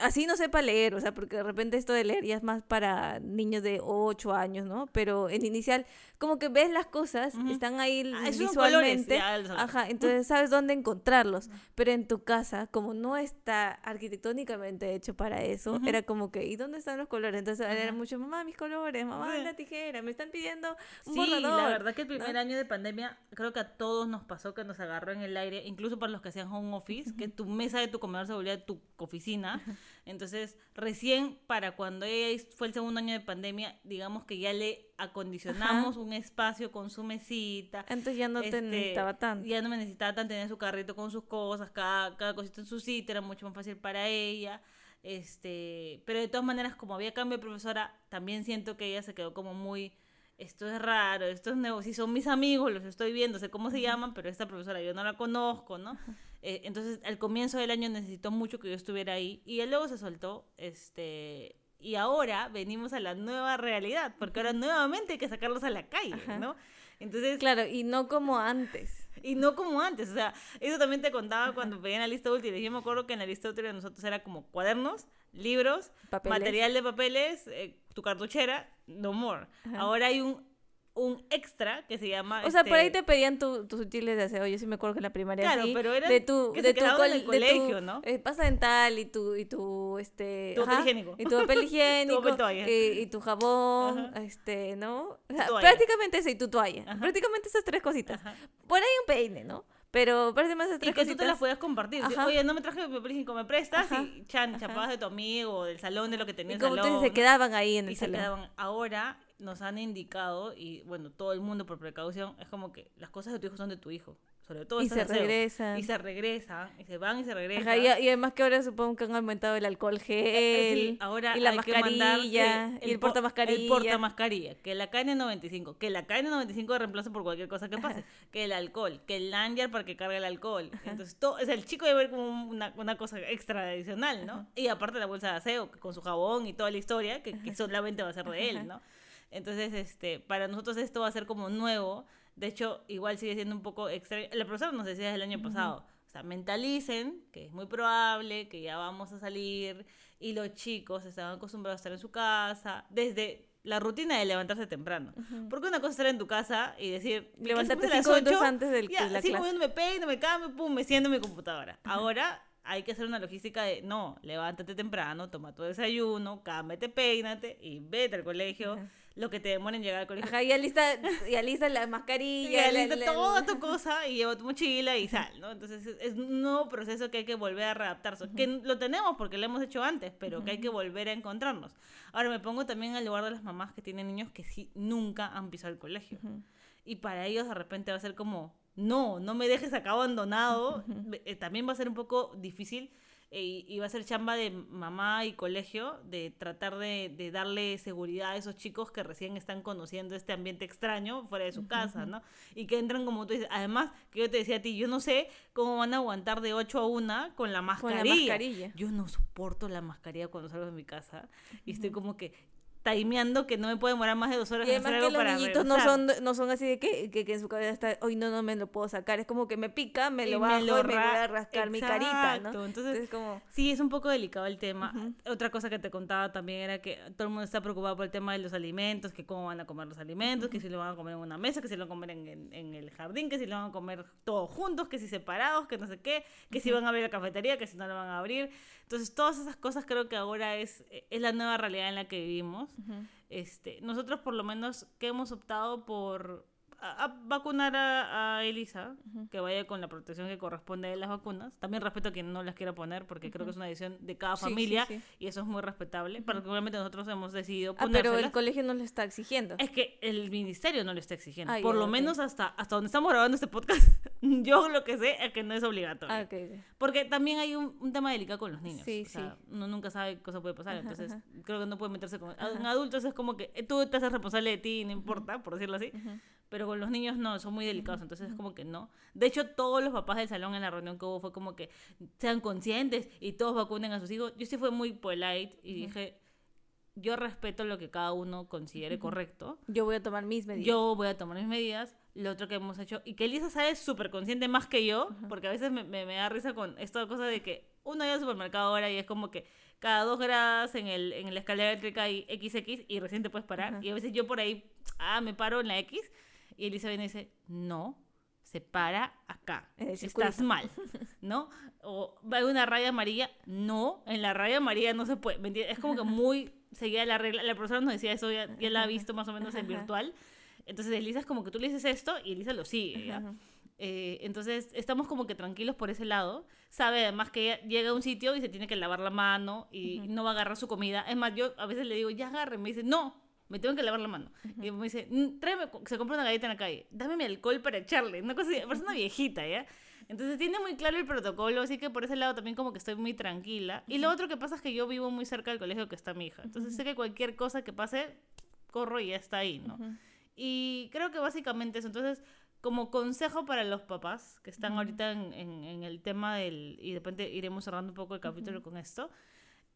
así no sepa leer, o sea, porque de repente esto de leer ya es más para niños de 8 años, ¿no? Pero en inicial, como que ves las cosas, Ujú. están ahí Ah, colores, visualmente, sabes. ajá, entonces sabes dónde encontrarlos, pero en tu casa, como no está arquitectónicamente hecho para eso, Ujú. era como que, ¿y dónde están los colores? Entonces era Ajá. mucho, mamá, mis colores, mamá, la tijera, me están pidiendo un Sí, borrador. la verdad que el ¿no? primer año de pandemia creo que a todos nos pasó que nos agarró en el aire, incluso para los que hacían home office, que tu mesa de tu comedor se volvía tu oficina. Entonces, recién para cuando ella fue el segundo año de pandemia, digamos que ya le acondicionamos un espacio con su mesita. Entonces ya no te Este, necesitaba tanto. Ya no me necesitaba tan tener su carrito con sus cosas, cada, cada cosita en su sitio, era mucho más fácil para ella. Este, pero de todas maneras, como había cambio de profesora, también siento que ella se quedó como muy, esto es raro, esto es nuevo, sí son mis amigos, los estoy viendo, sé cómo se llaman, pero esta profesora yo no la conozco, ¿no? Eh, entonces, al comienzo del año necesitó mucho que yo estuviera ahí y él luego se soltó, este, y ahora venimos a la nueva realidad, porque ahora nuevamente hay que sacarlos a la calle, Ajá. ¿no? Entonces, Claro, y no como antes. y no como antes, o sea, eso también te contaba cuando pedían la lista útil. Yo me acuerdo que en la lista útil de nosotros era como cuadernos, libros, Papeles. material de papeles, eh, tu cartuchera, no more. Ajá. Ahora hay un, un extra que se llama... O sea, por ahí este, te pedían tu- tus útiles de aseo. Yo sí me acuerdo que en la primaria Claro, sí, pero eran de tu que de se tu en el col- de tu, colegio, ¿no? eh, pasta dental y tu y tu este Tu papel higiénico. y tu papel higiénico papel toalla. y, y tu jabón, Ajá. este, ¿no? O sea, prácticamente eso y tu toalla. Ajá. Prácticamente esas tres cositas. Por ahí un peine, ¿no? Pero esas Y tres que tú te cositas. las puedas compartir. Ajá. Oye, no me traje mi papel higiénico, ¿me prestas? Ajá. Y chan, chapabas de tu amigo, del salón, de lo que tenía y como salón. se quedaban ahí en el y se quedaban. Ahora nos han indicado, y bueno, todo el mundo por precaución, es como que las cosas de tu hijo son de tu hijo. Sobre todo Y se regresan. Y se regresan, y se van y se regresan. Ajá, y, y además que ahora supongo que han aumentado el alcohol gel Eh, Sí, ahora y la mascarilla que y el po- portamascarilla. El portamascarilla, que la KN95, que la KN95 de reemplazo por cualquier cosa que pase, que el alcohol, que el lanyard para que cargue el alcohol. Entonces, todo, o sea, el chico debe ver como una, una cosa extra adicional, ¿no? Y aparte la bolsa de aseo, con su jabón y toda la historia, que, que solamente va a ser de él, ¿no? Entonces, este, para nosotros esto va a ser como nuevo. De hecho, igual sigue siendo un poco extraño. La profesora nos decía desde el año pasado, o sea, mentalicen que es muy probable que ya vamos a salir y los chicos están acostumbrados a estar en su casa desde la rutina de levantarse temprano. Porque una cosa es estar en tu casa y decir, "Mi clase Levantarte a las cinco minutos ocho, antes del- ya, la cinco clase. me peino, me cambio, pum, me siento en mi computadora. Ahora hay que hacer una logística de, no, levántate temprano, toma tu desayuno, cámbiate, peínate y vete al colegio. Lo que te demora en llegar al colegio. Ajá, ya lista, ya lista la Y mascarilla. ya la- lista la- toda tu cosa y lleva tu mochila y sal, ¿no? Entonces es, un nuevo proceso que hay que volver a readaptarse. Que lo tenemos porque lo hemos hecho antes, pero que hay que volver a encontrarnos. Ahora me pongo también al lugar de las mamás que tienen niños que sí nunca han pisado el colegio. Y para ellos de repente va a ser como, no, no me dejes acá abandonado. Eh, También va a ser un poco difícil eh, y va a ser chamba de mamá y colegio de tratar de, de darle seguridad a esos chicos que recién están conociendo este ambiente extraño fuera de su casa, ¿no? Y que entran como tú dices. Además, que yo te decía a ti, yo no sé cómo van a aguantar de 8 a 1 con la Con mascarilla. la mascarilla. Yo no soporto la mascarilla cuando salgo de mi casa y estoy como que timeando que no me puede demorar más de dos horas Y en hacer además que algo los para niñitos no son, no son así de que, que, que en su cabeza está, hoy no, no me lo puedo sacar. Es como que me pica, me Y lo me bajo lo y me voy a ra- rascar mi carita, ¿no? Exacto, entonces- como... Sí, es un poco delicado el tema. Otra cosa que te contaba también era que todo el mundo está preocupado por el tema de los alimentos, que cómo van a comer los alimentos, que si lo van a comer en una mesa, que si lo van a comer en, en- en el jardín, que si lo van a comer todos juntos, que si separados, que no sé qué, que si van a abrir la cafetería, que si no lo van a abrir. Entonces, todas esas cosas creo que ahora es, es la nueva realidad en la que vivimos. Este, nosotros por lo menos que hemos optado por a, a vacunar a, a Elisa, que vaya con la protección que corresponde de las vacunas. También respeto a quien no las quiera poner, porque creo que es una decisión de cada Sí, sí, familia sí. y eso es muy respetable. Particularmente nosotros hemos decidido Ah, pero el colegio no le está exigiendo. Es que el ministerio no lo está exigiendo. Ah, Por lo menos hasta, hasta donde estamos grabando este podcast, yo lo que sé es que no es obligatorio. Ah, ok, ok. Porque también hay un, un tema delicado con los niños. Sí, o sea, sí. uno nunca sabe qué cosa puede pasar. Ajá, entonces, ajá. creo que no puede meterse con. En adultos es como que tú te haces responsable de ti, no importa, por decirlo así. Pero con los niños no, son muy delicados. Entonces, es como que no. De hecho, todos los papás del salón en la reunión que hubo fue como que sean conscientes y todos vacunen a sus hijos. Yo sí fui muy polite y dije. Yo respeto lo que cada uno considere correcto. Yo voy a tomar mis medidas. Yo voy a tomar mis medidas. Lo otro que hemos hecho, y que Elisa sabe súper consciente más que yo, porque a veces me, me, me da risa con esta cosa de que uno va al supermercado ahora y es como que cada dos gradas en, el, en la escalera eléctrica hay XX y recién te puedes parar. Y a veces yo por ahí, ah, me paro en la X y y dice, no, se para acá. El Estás mal, ¿no? O va una raya amarilla, no, en la raya amarilla no se puede. ¿me entiendes? Es como que muy seguida la regla. La profesora nos decía eso, ya, ya la ha visto más o menos en virtual. Entonces Elisa es como que tú le dices esto y Elisa lo sigue. Eh, entonces estamos como que tranquilos por ese lado. Sabe además que ella llega a un sitio y se tiene que lavar la mano y no va a agarrar su comida. Es más, yo a veces le digo, ya agarre. Me dice, no, me tengo que lavar la mano. Y me dice, "Mm, tráeme, se compra una galleta en la calle, dame mi alcohol para echarle. Una cosa así, una viejita, ¿ya? Entonces tiene muy claro el protocolo, así que por ese lado también como que estoy muy tranquila. Y lo otro que pasa es que yo vivo muy cerca del colegio que está mi hija. Entonces sé que cualquier cosa que pase, corro y ya está ahí, ¿no? Y creo que básicamente eso. Entonces, como consejo para los papás que están ahorita en, en- en el tema del... Y de repente iremos cerrando un poco el capítulo con esto.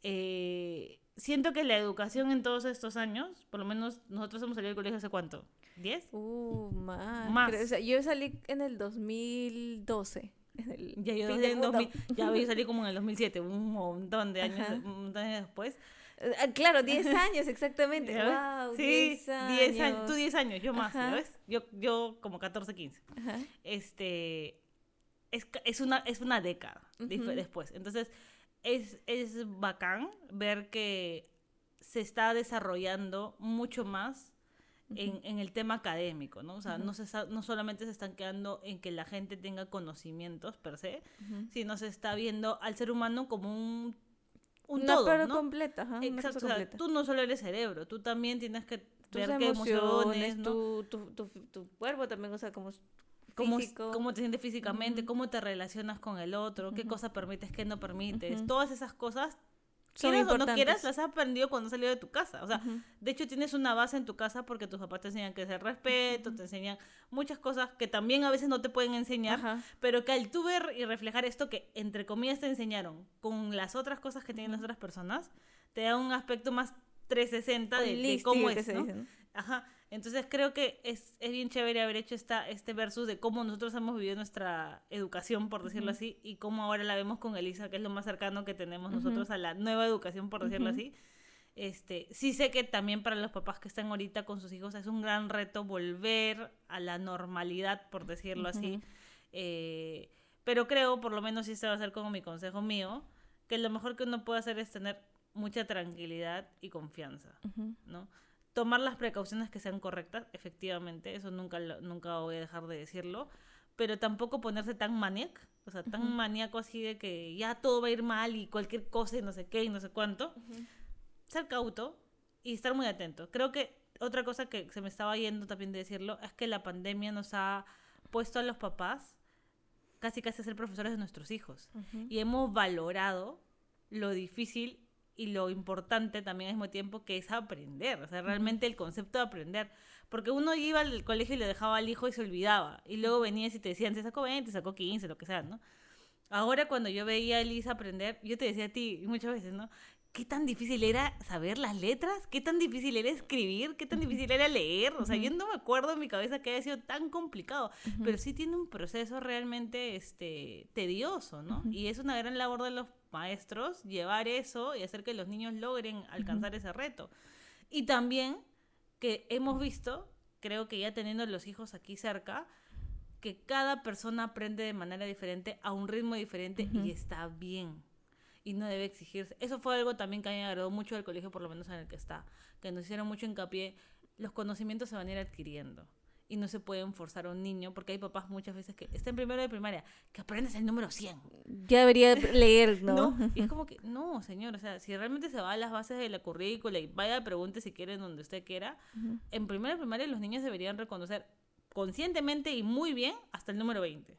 Eh, siento que la educación en todos estos años, por lo menos nosotros hemos salido del colegio hace cuánto? ¿10? Uh, más. Más. Creo- o sea, yo salí en el 2012. En el Ya yo, salí en mundo. 2000 ya yo salí como en el 2007, un montón de años, Ajá. un montón de años después. Ah, Claro, 10 años, exactamente. Wow, sí, 10 años. 10 años. Tú 10 años, yo más, ¿ya Ajá. ves? Yo, yo como 14, 15. Ajá. este es, es una es una década dif- Ujú. después entonces es, es bacán ver que se está desarrollando mucho más en, en el tema académico, ¿no? O sea, no, se está- no solamente se están quedando en que la gente tenga conocimientos per se, Ujú. sino se está viendo al ser humano como un, un Una todo, pero ¿no? completa, ajá, Exacto, o sea, completa. tú no solo eres cerebro, tú también tienes que Tus ver qué emociones, ¿no? tu, tu, tu, tu cuerpo también, o sea, como cómo, físico. cómo te sientes físicamente, Ujú. cómo te relacionas con el otro, qué cosas permites, qué no permites. Ujú. Todas esas cosas, Son quieras o no quieras, las has aprendido cuando has salido de tu casa. O sea, de hecho tienes una base en tu casa porque tus papás te enseñan que es el respeto, te enseñan muchas cosas que también a veces no te pueden enseñar, Ajá. pero que al tú ver y reflejar esto que entre comillas te enseñaron con las otras cosas que tienen las otras personas, te da un aspecto más 360 de, de cómo es, ¿no? Ajá, entonces creo que es, es bien chévere haber hecho esta, este versus de cómo nosotros hemos vivido nuestra educación, por decirlo así, y cómo ahora la vemos con Elisa, que es lo más cercano que tenemos nosotros a la nueva educación, por decirlo Ujú. así. Este, sí sé que también para los papás que están ahorita con sus hijos es un gran reto volver a la normalidad, por decirlo así. Eh, pero creo, por lo menos, y este va a ser como mi consejo mío, que lo mejor que uno puede hacer es tener mucha tranquilidad y confianza. ¿no? Tomar las precauciones que sean correctas, efectivamente, eso nunca, lo- nunca voy a dejar de decirlo, pero tampoco ponerse tan maníaco, o sea, tan Ujú. maníaco así de que ya todo va a ir mal y cualquier cosa y no sé qué y no sé cuánto. Ser cauto y estar muy atento. Creo que otra cosa que se me estaba yendo también de decirlo es que la pandemia nos ha puesto a los papás casi casi a ser profesores de nuestros hijos Ujú. y hemos valorado lo difícil y lo importante también al mismo tiempo que es aprender, o sea, realmente el concepto de aprender. Porque uno iba al colegio y le dejaba al hijo y se olvidaba. Y luego venías y te decían, te sacó 20, te sacó 15, lo que sea, ¿no? Ahora cuando yo veía a Elisa aprender, yo te decía a ti muchas veces, ¿no? ¿Qué tan difícil era saber las letras? ¿Qué tan difícil era escribir? ¿Qué tan difícil era leer? O sea, yo no me acuerdo en mi cabeza que haya sido tan complicado, pero sí tiene un proceso realmente este, tedioso, ¿no? Y es una gran labor de los maestros llevar eso y hacer que los niños logren alcanzar ese reto. Y también que hemos visto, creo que ya teniendo los hijos aquí cerca, que cada persona aprende de manera diferente, a un ritmo diferente y está bien. Y no debe exigirse. Eso fue algo también que a mí me agradó mucho del colegio, por lo menos en el que está, que nos hicieron mucho hincapié. Los conocimientos se van a ir adquiriendo. Y no se pueden forzar a un niño, porque hay papás muchas veces que está en primero de primaria, que aprendes el número 100. Ya debería leer, ¿no? ¿no? Y es como que, no, señor, o sea, si realmente se va a las bases de la currícula y vaya a pregunte si quieren donde usted quiera, Ujú. en primera de primaria los niños deberían reconocer conscientemente y muy bien hasta el número 20.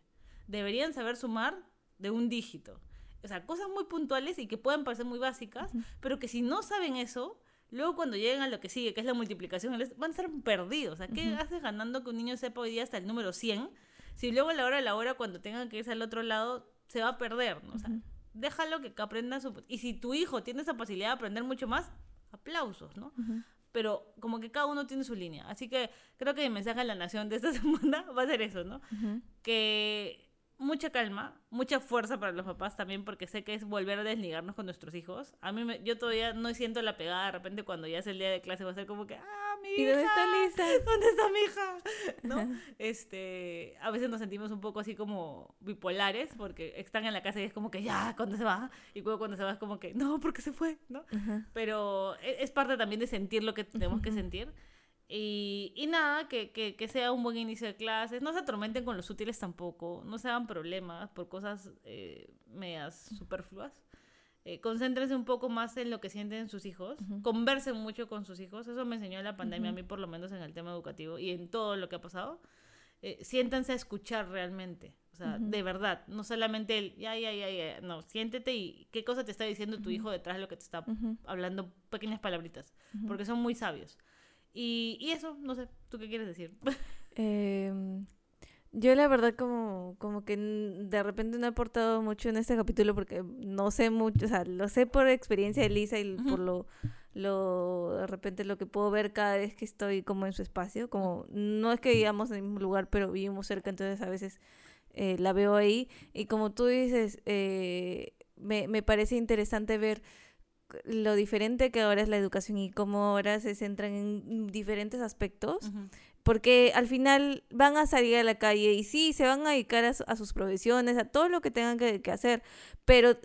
Deberían saber sumar de un dígito. O sea, cosas muy puntuales y que puedan parecer muy básicas, pero que si no saben eso, luego cuando lleguen a lo que sigue, que es la multiplicación, van a ser perdidos. O sea, ¿qué haces ganando que un niño sepa hoy día hasta el número 100? Si luego a la hora de la hora, cuando tengan que irse al otro lado, se va a perder, ¿no? O sea, déjalo que aprenda su... Y si tu hijo tiene esa facilidad de aprender mucho más, aplausos, ¿no? Pero como que cada uno tiene su línea. Así que creo que mi mensaje a la nación de esta semana va a ser eso, ¿no? Que mucha calma, mucha fuerza para los papás también, porque sé que es volver a desligarnos con nuestros hijos. A mí, me- yo todavía no siento la pegada, de repente cuando ya es el día de clase va a ser como que, ah, mi hija, ¿Y dónde está Lisa? ¿Dónde está mi hija? ¿No? Este, a veces nos sentimos un poco así como bipolares, porque están en la casa y es como que, ya, ¿cuándo se va? Y luego cuando se va es como que, no, porque se fue, ¿no? Ajá. pero e- es parte también de sentir lo que tenemos que sentir. Y, y nada, que, que, que sea un buen inicio de clases. No se atormenten con los útiles tampoco. No se hagan problemas por cosas eh, medias superfluas. Eh, concéntrense un poco más en lo que sienten sus hijos. Ujú. Conversen mucho con sus hijos. Eso me enseñó la pandemia Ujú. a mí, por lo menos en el tema educativo y en todo lo que ha pasado. Eh, siéntanse a escuchar realmente. O sea, Ujú. de verdad. No solamente el, ya, ya, ya, ya. No, siéntete y qué cosa te está diciendo tu hijo detrás de lo que te está hablando pequeñas palabritas, porque son muy sabios. Y, y eso, no sé, ¿tú qué quieres decir? Em, yo la verdad como, como que de repente no he aportado mucho en este capítulo porque no sé mucho, o sea, lo sé por experiencia de Lisa y por lo, lo, de repente lo que puedo ver cada vez que estoy como en su espacio, como no es que vivamos en el mismo lugar, pero vivimos cerca, entonces a veces eh, la veo ahí y como tú dices, eh, me, me parece interesante ver lo diferente que ahora es la educación y cómo ahora se centran en diferentes aspectos porque al final van a salir a la calle y sí, se van a dedicar a, su- a sus profesiones, a todo lo que tengan que, que hacer, pero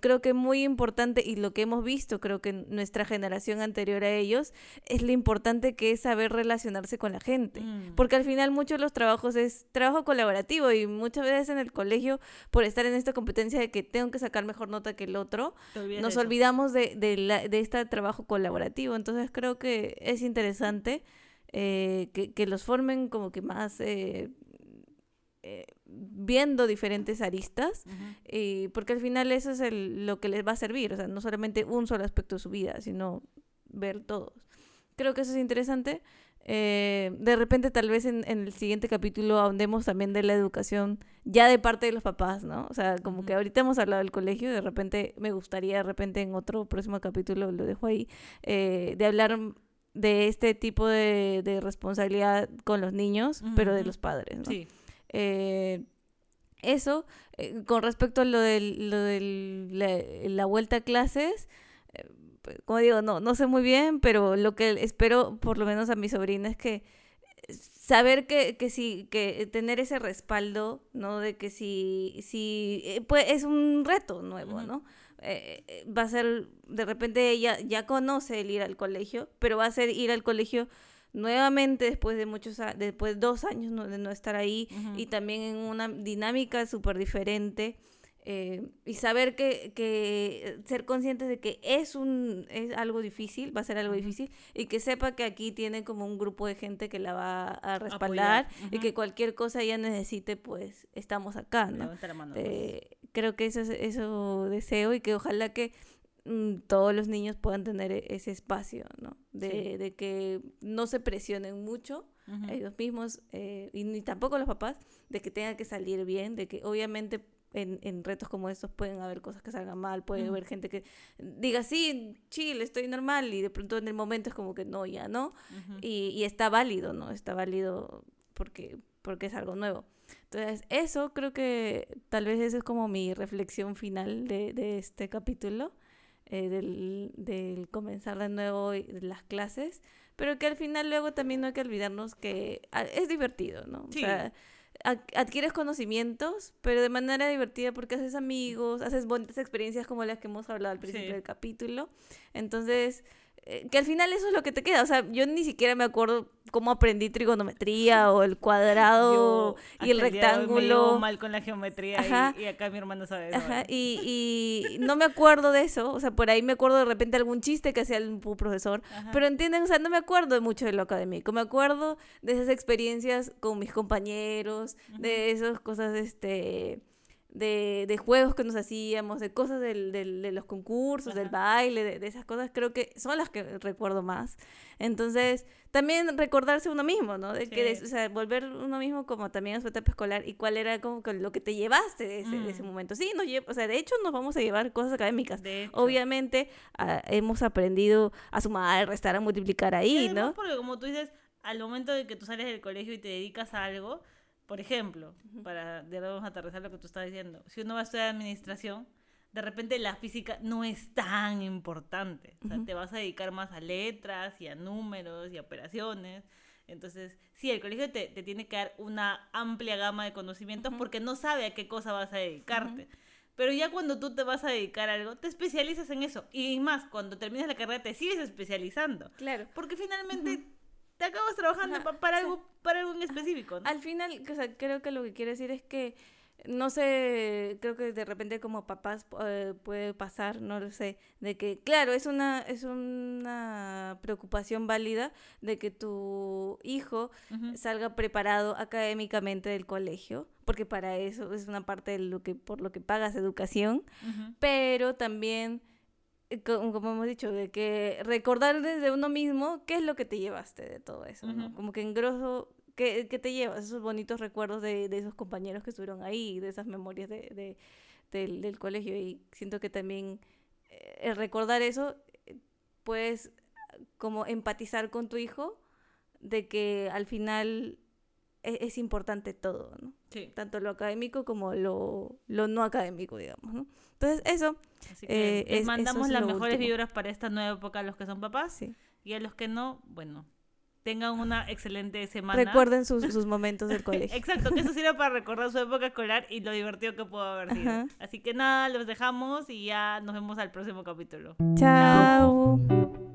creo que muy importante y lo que hemos visto, creo que nuestra generación anterior a ellos, es lo importante que es saber relacionarse con la gente. Mm. Porque al final muchos de los trabajos es trabajo colaborativo y muchas veces en el colegio, por estar en esta competencia de que tengo que sacar mejor nota que el otro, nos eso. olvidamos de, de, la- de este trabajo colaborativo. Entonces creo que es interesante eh, que, que los formen como que más eh, eh, viendo diferentes aristas, eh, porque al final eso es el- lo que les va a servir, o sea, no solamente un solo aspecto de su vida, sino ver todos. Creo que eso es interesante. Eh, de repente, tal vez en, en el siguiente capítulo ahondemos también de la educación ya de parte de los papás, ¿no? O sea, como que ahorita hemos hablado del colegio, de repente me gustaría, de repente en otro próximo capítulo, lo dejo ahí, eh, de hablar de este tipo de, de responsabilidad con los niños, pero de los padres, ¿no? Sí. Eh, eso, eh, con respecto a lo de la, la vuelta a clases, eh, pues, como digo, no, no sé muy bien, pero lo que espero, por lo menos a mi sobrina, es que eh, saber que, que sí, que tener ese respaldo, ¿no? De que si, si pues es un reto nuevo. ¿no? Eh, va a ser, de repente ella ya conoce el ir al colegio, pero va a ser ir al colegio nuevamente después de muchos, después de dos años ¿no? de no estar ahí y también en una dinámica súper diferente. eh, y saber que, que ser conscientes de que es un es algo difícil, va a ser algo difícil, y que sepa que aquí tiene como un grupo de gente que la va a respaldar y que cualquier cosa ella necesite, pues estamos acá, ¿no? Mano. pues. Eh, creo que eso, es- eso deseo y que ojalá que todos los niños puedan tener e- ese espacio, ¿no? De, Sí. de que no se presionen mucho Ujú. ellos mismos eh, y ni tampoco los papás de que tenga que salir bien, de que obviamente en, en retos como estos pueden haber cosas que salgan mal, puede haber gente que diga, sí, chill, estoy normal y de pronto en el momento es como que no, ya no, y, y está válido, ¿no? Está válido porque, porque es algo nuevo. Entonces, eso creo que tal vez esa es como mi reflexión final de, de este capítulo, eh, del, del comenzar de nuevo las clases, pero que al final luego también no hay que olvidarnos que ah, es divertido, ¿no? Sí. O sea, ad- adquieres conocimientos, pero de manera divertida porque haces amigos, haces bonitas experiencias como las que hemos hablado al principio Sí. del capítulo. Entonces, que al final eso es lo que te queda. O sea, yo ni siquiera me acuerdo cómo aprendí trigonometría o el cuadrado Yo y el día me rectángulo. mal con la geometría Ajá. y, y acá mi hermano sabe eso. Ajá, y, y no me acuerdo de eso, o sea, por ahí me acuerdo de repente algún chiste que hacía el profesor, Ajá. pero entienden, o sea, no me acuerdo de mucho de lo académico, me acuerdo de esas experiencias con mis compañeros, de esas cosas, este, de, de juegos que nos hacíamos, de cosas del, del- de los concursos, del baile, de, de esas cosas, creo que son las que recuerdo más. Entonces, también recordarse uno mismo, ¿no? De que, Sí. o sea, volver uno mismo como también a su etapa escolar y cuál era como que lo que te llevaste de ese, de ese Mm. momento. Sí, nos o sea, de hecho nos vamos a llevar cosas académicas. Obviamente ah, hemos aprendido a sumar, a restar, a multiplicar ahí, además ¿no? Porque como tú dices, al momento de que tú sales del colegio y te dedicas a algo, por ejemplo, para de vamos a aterrizar lo que tú estás diciendo, si uno va a estudiar administración, de repente la física no es tan importante. O sea, Ujú. te vas a dedicar más a letras y a números y a operaciones. Entonces, sí, el colegio te, te tiene que dar una amplia gama de conocimientos porque no sabe a qué cosa vas a dedicarte. Pero ya cuando tú te vas a dedicar a algo, te especializas en eso. Y más, cuando terminas la carrera te sigues especializando. Claro. Porque finalmente te acabas trabajando Ajá, para, o sea, algo, para algo en específico. ¿no? Al final, o sea, creo que lo que quiere decir es que, no sé, creo que de repente como papás eh, puede pasar, no lo sé, de que, claro, es una, es una preocupación válida de que tu hijo salga preparado académicamente del colegio, porque para eso es una parte de lo que, por lo que pagas educación, pero también, como hemos dicho, de que recordar desde uno mismo qué es lo que te llevaste de todo eso. Como que en grosso, ¿qué, qué te llevas? Esos bonitos recuerdos de, de esos compañeros que estuvieron ahí, de esas memorias de, de- del, del colegio. Y siento que también eh, el recordar eso, eh, puedes como empatizar con tu hijo de que al final e- es, importante todo, ¿no? Sí. Tanto lo académico como lo, lo no académico, digamos, ¿no? Entonces, eso, Así que Eh, les es- mandamos eso es las mejores último. vibras para esta nueva época a los que son papás. sí. Y a los que no, bueno, tengan una excelente semana. Recuerden sus, sus momentos del colegio. Exacto, que eso sirva para recordar su época escolar y lo divertido que pudo haber sido. Ajá. Así que nada, los dejamos y ya nos vemos al próximo capítulo. Chao.